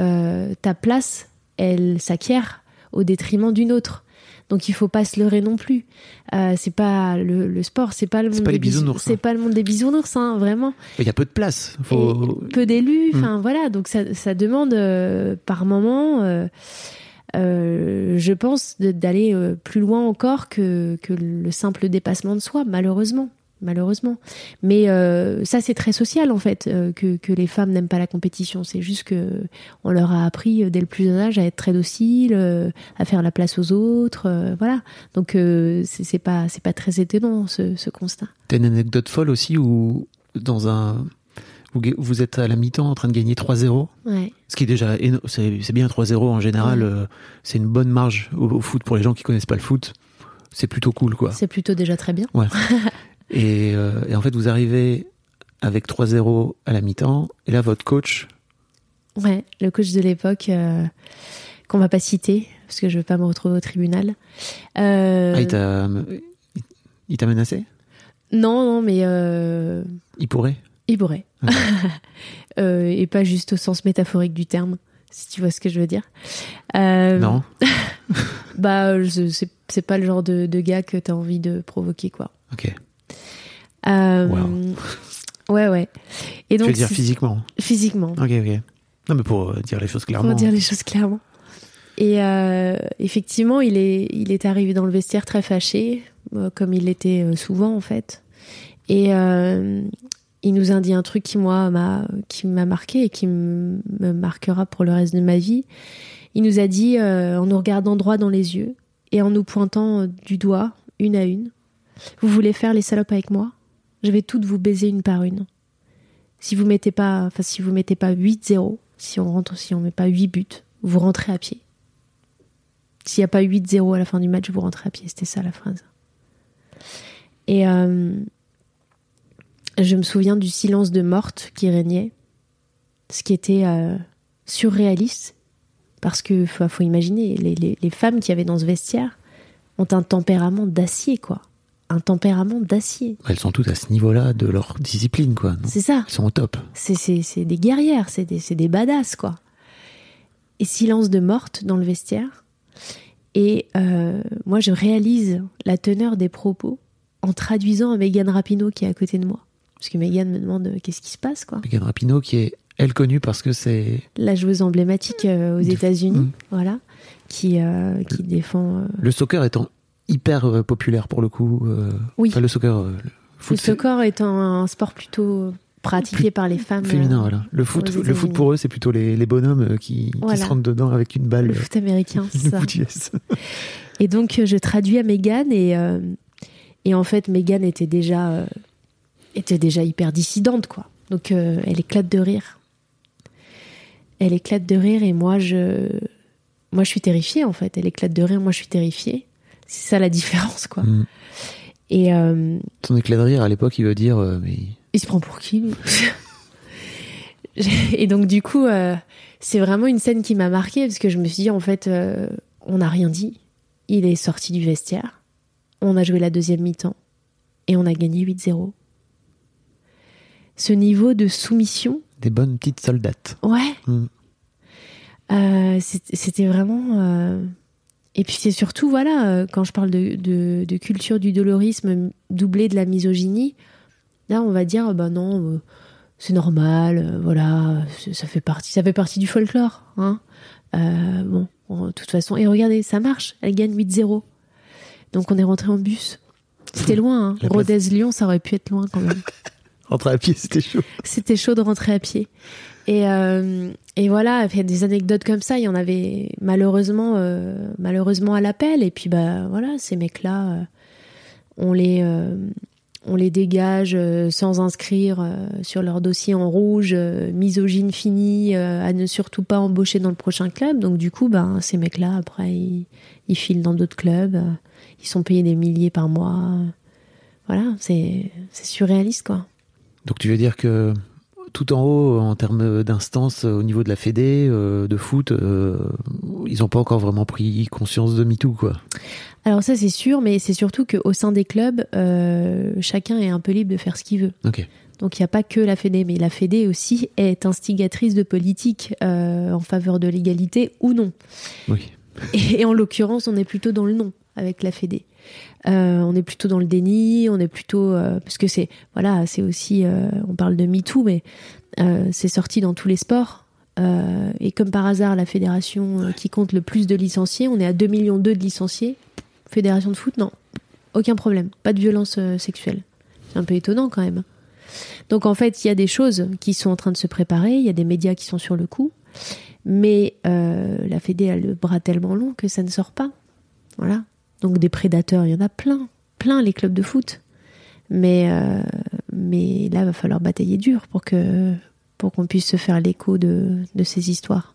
ta place, elle s'acquiert au détriment d'une autre. Donc il faut pas se leurrer non plus. Euh, c'est pas le, le sport, c'est pas le monde pas des bisounours, C'est hein. pas le monde des bisounours, hein, vraiment. il y a peu de place. Faut... Peu d'élus, Mm. enfin voilà, donc ça, ça demande euh, par moment, euh, euh, je pense, d'aller plus loin encore que, que le simple dépassement de soi, malheureusement. Malheureusement. Mais euh, ça, c'est très social, en fait, euh, que, que les femmes n'aiment pas la compétition. C'est juste que on leur a appris euh, dès le plus jeune âge à être très dociles, euh, à faire la place aux autres. voilà. Donc, c'est pas, c'est pas très étonnant, ce, ce constat. T'as une anecdote folle aussi où dans un où vous êtes à la mi-temps en train de gagner 3-0 Ouais. Ce qui est déjà c'est c'est bien 3-0 en général, Ouais. c'est une bonne marge au, au foot pour les gens qui connaissent pas le foot. C'est plutôt cool quoi. C'est plutôt déjà très bien. Ouais. et, euh, et en fait vous arrivez avec 3-0 à la mi-temps et là votre coach Ouais, le coach de l'époque, euh, qu'on va pas citer, parce que je veux pas me retrouver au tribunal. Euh, ah, il t'a il t'a menacé? Non, non, mais euh, Il pourrait? il pourrait. Ah. Et pas juste au sens métaphorique du terme, si tu vois ce que je veux dire. Non Bah, c'est c'est pas le genre de, de gars que t'as envie de provoquer, quoi. Ok. Euh, Wow. Ouais, ouais. Et tu donc, veux dire physiquement physiquement. Ok, ok. Non mais pour euh, dire les choses clairement. Pour dire les choses clairement. Et euh, effectivement, il est, il est arrivé dans le vestiaire très fâché, euh, comme il l'était souvent en fait. Et euh, il nous a dit un truc qui moi m'a, qui m'a marqué et qui me marquera pour le reste de ma vie. Il nous a dit, en nous regardant droit dans les yeux et en nous pointant du doigt, une à une, vous voulez faire les salopes avec moi? Je vais toutes vous baiser une par une. Si vous mettez pas, si vous mettez pas 8-0, si on rentre, si on met pas 8 buts, vous rentrez à pied. S'il n'y a pas 8-0 à la fin du match, vous rentrez à pied. C'était ça la phrase. Et euh, je me souviens du silence de morte qui régnait, ce qui était euh, surréaliste, parce que faut, imaginer, les, les- les femmes qui avaient dans ce vestiaire ont un tempérament d'acier, quoi. Un tempérament d'acier. Elles sont toutes à ce niveau-là de leur discipline quoi. C'est ça. Elles sont au top. C'est, c'est, c'est des guerrières, c'est des, c'est des badass, quoi. Et silence de morte dans le vestiaire. Et euh, moi, je réalise la teneur des propos en traduisant à Megan Rapinoe qui est à côté de moi. Parce que Megan me demande euh, qu'est-ce qui se passe, quoi? Megan Rapinoe, qui est, elle, connue parce que c'est. La joueuse emblématique euh, aux États-Unis, Mm. voilà, qui, qui défend. Le soccer étant hyper euh, populaire pour le coup. euh, Oui. Enfin, le soccer. euh, le le foot fé- soccer étant un sport plutôt pratiqué par les femmes. féminin, voilà. Le foot, le foot pour eux, c'est plutôt les, les bonhommes qui, qui Voilà. se rentrent dedans avec une balle. Le foot américain, c'est le ça. foot US. Et donc, je traduis à Megan et, euh, et en fait, Megan était déjà, euh, était déjà hyper dissidente, quoi. Donc, euh, elle éclate de rire. Elle éclate de rire et moi, je, moi, je suis terrifiée, en fait. Elle éclate de rire, moi, je suis terrifiée. C'est ça la différence, quoi. Mm. Et euh, Ton éclat de rire à l'époque, il veut dire. euh, mais... il se prend pour qui Et donc du coup, euh, c'est vraiment une scène qui m'a marquée parce que je me suis dit en fait, euh, on n'a rien dit. Il est sorti du vestiaire, on a joué la deuxième mi-temps et on a gagné 8-0. Ce niveau de soumission, Des bonnes petites soldates. ouais, Mm. c'était vraiment. Et puis c'est surtout, voilà, euh, quand je parle de, de- de culture du dolorisme doublé de la misogynie, là on va dire, bah non, euh, c'est normal, euh, voilà, ça fait partie, ça fait partie du folklore, hein. Euh, bon, de toute façon, et regardez, ça marche, elle gagne 8-0. Donc on est rentré en bus. C'était loin, hein. Rodez-Lyon, ça aurait pu être loin quand même. Rentrer à pied, c'était chaud. C'était chaud de rentrer à pied. Et, euh, et voilà, il y a des anecdotes comme ça. Il y en avait malheureusement, euh, malheureusement à l'appel. Et puis bah voilà, ces mecs-là, euh, on les, on les dégage sans inscrire sur leur dossier en rouge, misogyne finie, à ne surtout pas embaucher dans le prochain club. Donc du coup, ben ces mecs-là, après, ils, ils filent dans d'autres clubs. ils sont payés des milliers par mois. Voilà, c'est surréaliste quoi. Donc tu veux dire que tout en haut, en termes d'instance, au niveau de la Fédé, euh, de foot, euh, ils n'ont pas encore vraiment pris conscience de MeToo, quoi. Alors ça c'est sûr, mais c'est surtout qu'au sein des clubs, euh, chacun est un peu libre de faire ce qu'il veut. Donc il n'y a pas que la Fédé, mais la Fédé aussi est instigatrice de politique euh, en faveur de l'égalité ou non. Oui. Et, en l'occurrence, on est plutôt dans le non avec la Fédé. Euh, on est plutôt dans le déni, on est plutôt euh, parce que c'est voilà, c'est aussi euh, on parle de MeToo, mais c'est sorti dans tous les sports. Et comme par hasard, la fédération qui compte le plus de licenciés, on est à 2 millions de licenciés. Fédération de foot, non, aucun problème, pas de violence sexuelle. C'est un peu étonnant quand même. Donc en fait, il y a des choses qui sont en train de se préparer, il y a des médias qui sont sur le coup, mais la Fédé a le bras tellement long que ça ne sort pas. Voilà. Donc des prédateurs, il y en a plein, plein les clubs de foot. Mais, euh, mais là, il va falloir batailler dur pour que pour qu'on puisse se faire l'écho de, de ces histoires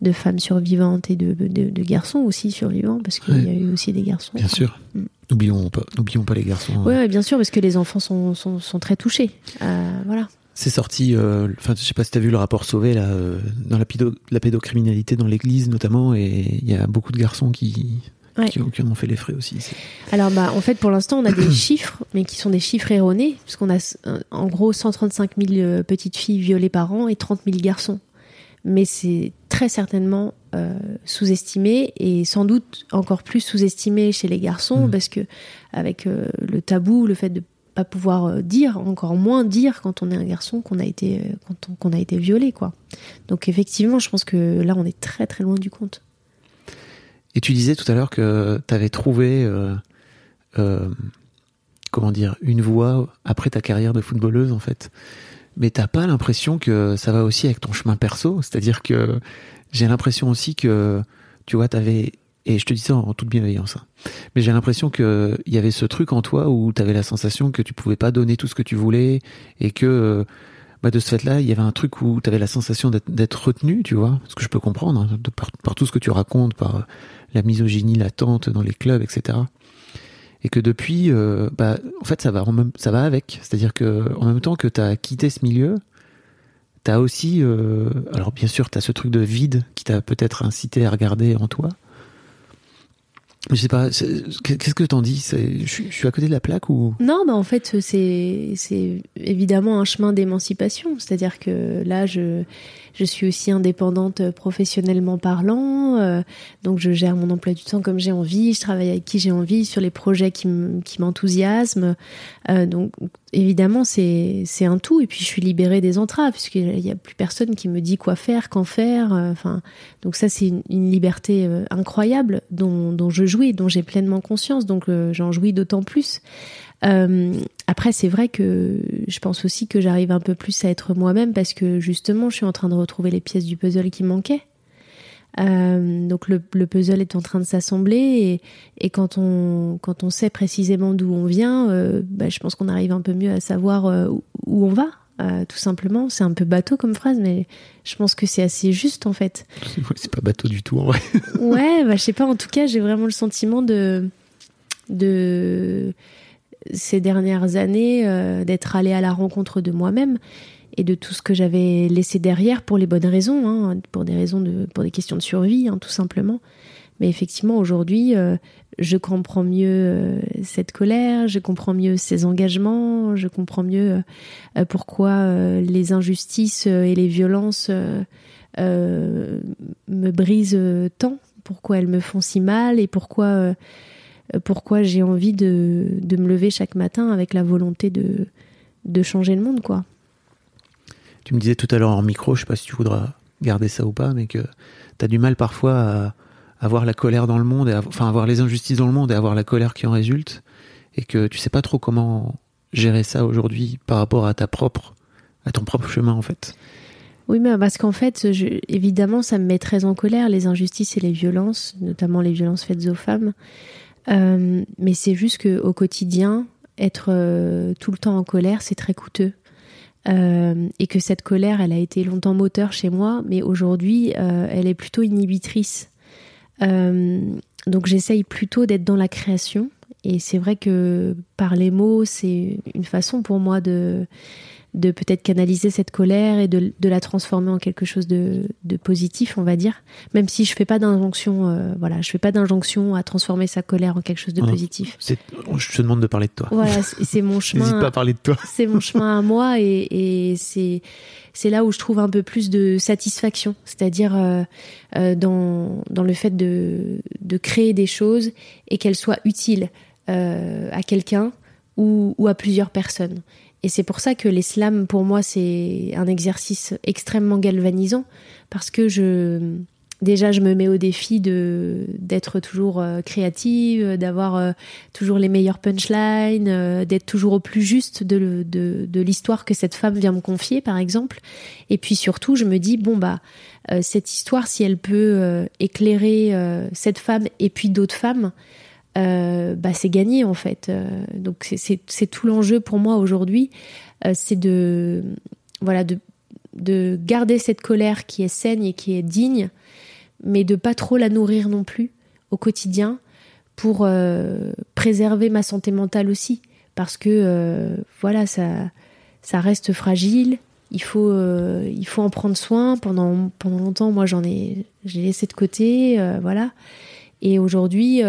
de femmes survivantes et de, de, de garçons aussi survivants, parce qu'il y a eu aussi des garçons. Bien sûr. Mm. N'oublions pas, n'oublions pas les garçons. hein. Oui, bien sûr, parce que les enfants sont, sont, sont très touchés. Euh, voilà. C'est sorti, euh, enfin, je sais pas si t'as vu le rapport Sauvé, là, euh, dans la, la pédocriminalité dans l'église notamment, et il y a beaucoup de garçons qui, Ouais. qui, qui en ont fait les frais aussi. Alors, bah, en fait, pour l'instant, on a des chiffres, mais qui sont des chiffres erronés, puisqu'on a euh, en gros 135 000 euh, petites filles violées par an et 30 000 garçons. Mais c'est très certainement euh, sous-estimé et sans doute encore plus sous-estimé chez les garçons, Mhm. parce que avec euh, le tabou, le fait de pas pouvoir dire, encore moins dire quand on est un garçon qu'on a été qu'on a été violé, quoi. Donc effectivement, je pense que là, on est très très loin du compte. Et tu disais tout à l'heure que t'avais trouvé, euh, euh, comment dire, une voie après ta carrière de footballeuse, en fait. Mais t'as pas l'impression que ça va aussi avec ton chemin perso? C'est-à-dire que j'ai l'impression aussi que, tu vois, t'avais, et je te dis ça en toute bienveillance, hein, mais j'ai l'impression que il y avait ce truc en toi où t'avais la sensation que tu pouvais pas donner tout ce que tu voulais et que, bah de ce fait-là, il y avait un truc où t'avais la sensation d'être- retenu, tu vois, ce que je peux comprendre, hein, de par, par tout ce que tu racontes, par la misogynie latente dans les clubs, etc. Et que depuis, euh, bah, en fait, ça va, ça va avec. C'est-à-dire que en même temps que tu as quitté ce milieu, tu as aussi, euh, alors bien sûr, tu as ce truc de vide qui t'a peut-être incité à regarder en toi. Je sais pas, qu'est-ce que t'en dis? Je, suis à côté de la plaque ou? Non, bah en fait, c'est évidemment un chemin d'émancipation. C'est-à-dire que là, je je suis aussi indépendante euh, professionnellement parlant, euh, donc je gère mon emploi du temps comme j'ai envie, je travaille avec qui j'ai envie sur les projets qui m'enthousiasment. Euh, donc évidemment, c'est un tout. Et puis je suis libérée des entraves puisqu'il n'y a plus personne qui me dit quoi faire, quand faire. Enfin, donc ça c'est une, liberté incroyable dont dont je jouis, dont j'ai pleinement conscience. Donc j'en jouis d'autant plus. Euh, après, c'est vrai que je pense aussi que j'arrive un peu plus à être moi-même parce que justement, je suis en train de retrouver les pièces du puzzle qui manquaient. Euh, donc le, puzzle est en train de s'assembler et, quand on quand on sait précisément d'où on vient, euh, bah, je pense qu'on arrive un peu mieux à savoir où, on va. tout simplement, c'est un peu bateau comme phrase, mais je pense que c'est assez juste en fait. C'est pas bateau du tout en vrai. ouais, bah, je sais pas. En tout cas, j'ai vraiment le sentiment de de ces dernières années euh, d'être allée à la rencontre de moi-même et de tout ce que j'avais laissé derrière pour les bonnes raisons, hein, pour des raisons de, pour des questions de survie, hein, tout simplement. Mais effectivement, aujourd'hui, euh, je comprends mieux euh, cette colère, je comprends mieux ces engagements, je comprends mieux pourquoi les injustices et les violences me brisent tant, pourquoi elles me font si mal et pourquoi pourquoi j'ai envie de, de, me lever chaque matin avec la volonté de, de changer le monde, quoi. Tu me disais tout à l'heure en micro, je sais pas si tu voudras garder ça ou pas, mais que tu as du mal parfois à avoir la colère dans le monde, et enfin avoir les injustices dans le monde et avoir la colère qui en résulte, et que tu sais pas trop comment gérer ça aujourd'hui par rapport à ta propre, à ton propre chemin en fait. Oui, mais parce qu'en fait, évidemment, ça me met très en colère les injustices et les violences, notamment les violences faites aux femmes. Euh, mais c'est juste qu'au quotidien, être euh, tout le temps en colère, c'est très coûteux. Euh, et que cette colère, elle a été longtemps moteur chez moi, mais aujourd'hui, elle est plutôt inhibitrice. donc j'essaye plutôt d'être dans la création. Et c'est vrai que par les mots, c'est une façon pour moi de de peut-être canaliser cette colère et de, de, la transformer en quelque chose de, de, positif, on va dire. Même si je fais pas d'injonction, euh, voilà, je fais pas d'injonction à transformer sa colère en quelque chose de positif. Je te demande de parler de toi. Voilà, c'est mon chemin. N'hésite pas à parler de toi. C'est mon chemin à moi et, et c'est c'est là où je trouve un peu plus de satisfaction, c'est-à-dire euh, euh, dans dans le fait de de créer des choses et qu'elles soient utiles à quelqu'un ou, ou à plusieurs personnes. Et c'est pour ça que l'islam, pour moi, c'est un exercice extrêmement galvanisant, parce que déjà, je me mets au défi de d'être toujours euh, créative, d'avoir euh, toujours les meilleures punchlines, euh, d'être toujours au plus juste de, de, de l'histoire que cette femme vient me confier, par exemple. Et puis surtout, je me dis bon bah cette histoire, si elle peut éclairer cette femme et puis d'autres femmes, euh, bah, c'est gagné en fait. Euh, donc c'est tout l'enjeu pour moi aujourd'hui, euh, c'est de voilà de, de garder cette colère qui est saine et qui est digne, mais de pas trop la nourrir non plus au quotidien pour préserver ma santé mentale aussi, parce que voilà ça ça reste fragile. Il faut, il faut en prendre soin. Pendant, pendant longtemps, moi, j'en ai, j'ai laissé de côté, voilà. Et aujourd'hui,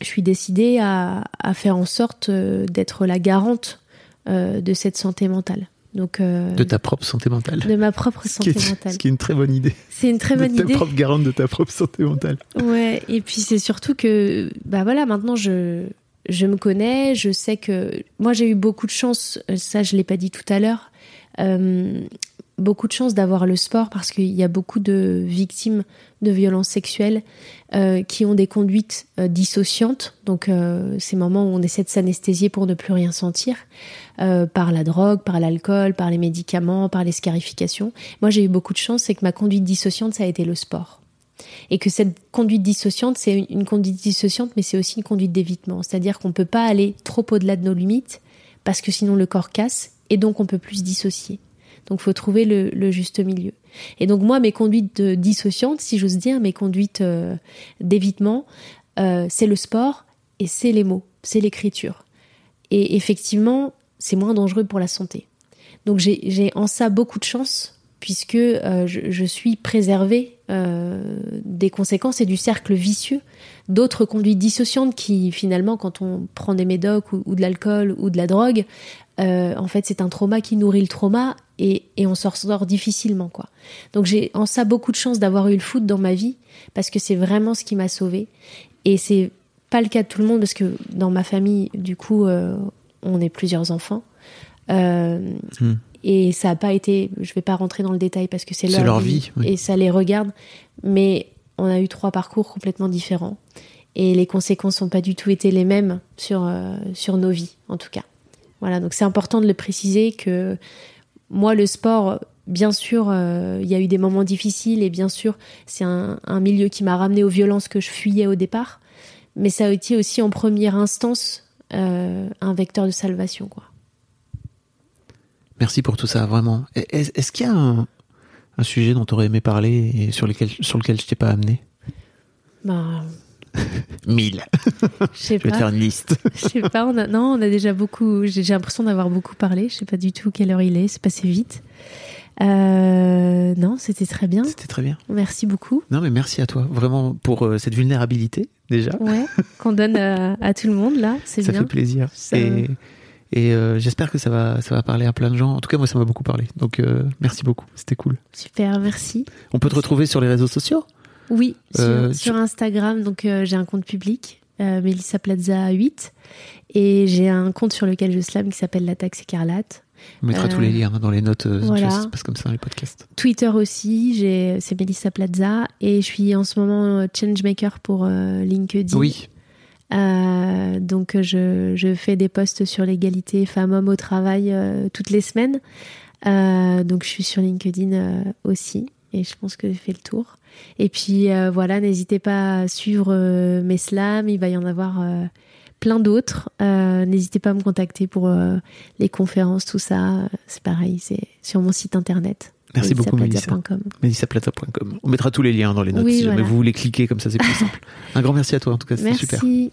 je suis décidée à, faire en sorte euh, d'être la garante euh, de cette santé mentale. Donc, euh, de ta propre santé mentale. De ma propre santé mentale. Ce qui est une très bonne idée. C'est une très bonne idée. Ta propre garante de ta propre santé mentale. Ouais, et puis c'est surtout que, bah voilà, maintenant je, je me connais, je sais que. Moi j'ai eu beaucoup de chance, ça je l'ai pas dit tout à l'heure beaucoup de chance d'avoir le sport parce qu'il y a beaucoup de victimes de violences sexuelles euh, qui ont des conduites euh, dissociantes, donc euh, ces moments où on essaie de s'anesthésier pour ne plus rien sentir, par la drogue, par l'alcool, par les médicaments, par les scarifications. Moi j'ai eu beaucoup de chance, c'est que ma conduite dissociante, ça a été le sport. Et que cette conduite dissociante, c'est une, conduite dissociante, mais c'est aussi une conduite d'évitement. C'est-à-dire qu'on ne peut pas aller trop au-delà de nos limites, parce que sinon le corps casse, et donc on peut plus se dissocier. Donc, faut trouver le, juste milieu. Et donc, moi, mes conduites dissociantes, si j'ose dire, mes conduites euh, d'évitement, euh, c'est le sport et c'est les mots, c'est l'écriture. Et effectivement, c'est moins dangereux pour la santé. Donc, j'ai en ça beaucoup de chance puisque euh, je, suis préservée des conséquences et du cercle vicieux d'autres conduites dissociantes qui finalement quand on prend des médocs ou, de l'alcool ou de la drogue en fait c'est un trauma qui nourrit le trauma et, et on s'en sort difficilement quoi donc j'ai en ça beaucoup de chance d'avoir eu le foot dans ma vie parce que c'est vraiment ce qui m'a sauvée et c'est pas le cas de tout le monde parce que dans ma famille du coup euh, on est plusieurs enfants euh, hmm. Et ça n'a pas été, je vais pas rentrer dans le détail parce que c'est leur, leur, vie, oui. et ça les regarde, mais on a eu trois parcours complètement différents et les conséquences n'ont pas du tout été les mêmes sur, euh, sur nos vies, en tout cas. Voilà, donc c'est important de le préciser que moi, le sport, bien sûr, euh, il y a eu des moments difficiles et bien sûr, c'est un, milieu qui m'a ramené aux violences que je fuyais au départ. Mais ça a été aussi en première instance euh, un vecteur de salvation. Merci pour tout ça, vraiment. Est-ce qu'il y a un, sujet dont tu aurais aimé parler et sur, sur lequel je t'ai pas amené? Ben, 1000. Je vais pas. te faire une liste. Je sais pas, on a, non, on a déjà beaucoup. J'ai l'impression d'avoir beaucoup parlé. Je sais pas du tout quelle heure il est. C'est passé vite. Euh, non, c'était très bien. C'était très bien. Merci beaucoup. Non, mais merci à toi, vraiment, pour euh, cette vulnérabilité, déjà. Ouais, qu'on donne euh, à, tout le monde, là. Ça fait plaisir. Et, j'espère que ça va, ça va parler à plein de gens. En tout cas, moi, ça m'a beaucoup parlé. Donc, merci beaucoup. C'était cool. Super, merci. On peut te retrouver sur les réseaux sociaux oui, sur, euh, sur Instagram. Donc, euh, j'ai un compte public, Melissa Plaza 8. Et j'ai un compte sur lequel je slam qui s'appelle La Taxe Écarlate. On mettra tous les liens dans les notes. Voilà. Ça se passe comme ça dans les podcasts. Twitter aussi, c'est Melissa Plaza. Et je suis en ce moment changemaker pour LinkedIn. Oui. Euh, donc je, je, fais des posts sur l'égalité femmes-hommes au travail euh, toutes les semaines. Euh, donc je suis sur LinkedIn euh, aussi et je pense que j'ai fait le tour. Et puis euh, voilà, n'hésitez pas à suivre mes slams, il va y en avoir plein d'autres. n'hésitez pas à me contacter pour les conférences, tout ça. C'est pareil, c'est sur mon site internet. Merci beaucoup. MélissaPlaza.com. On mettra tous les liens dans les notes oui, si voilà. jamais vous voulez cliquer, comme ça c'est plus simple. Un grand merci à toi, en tout cas, c'était super. Merci.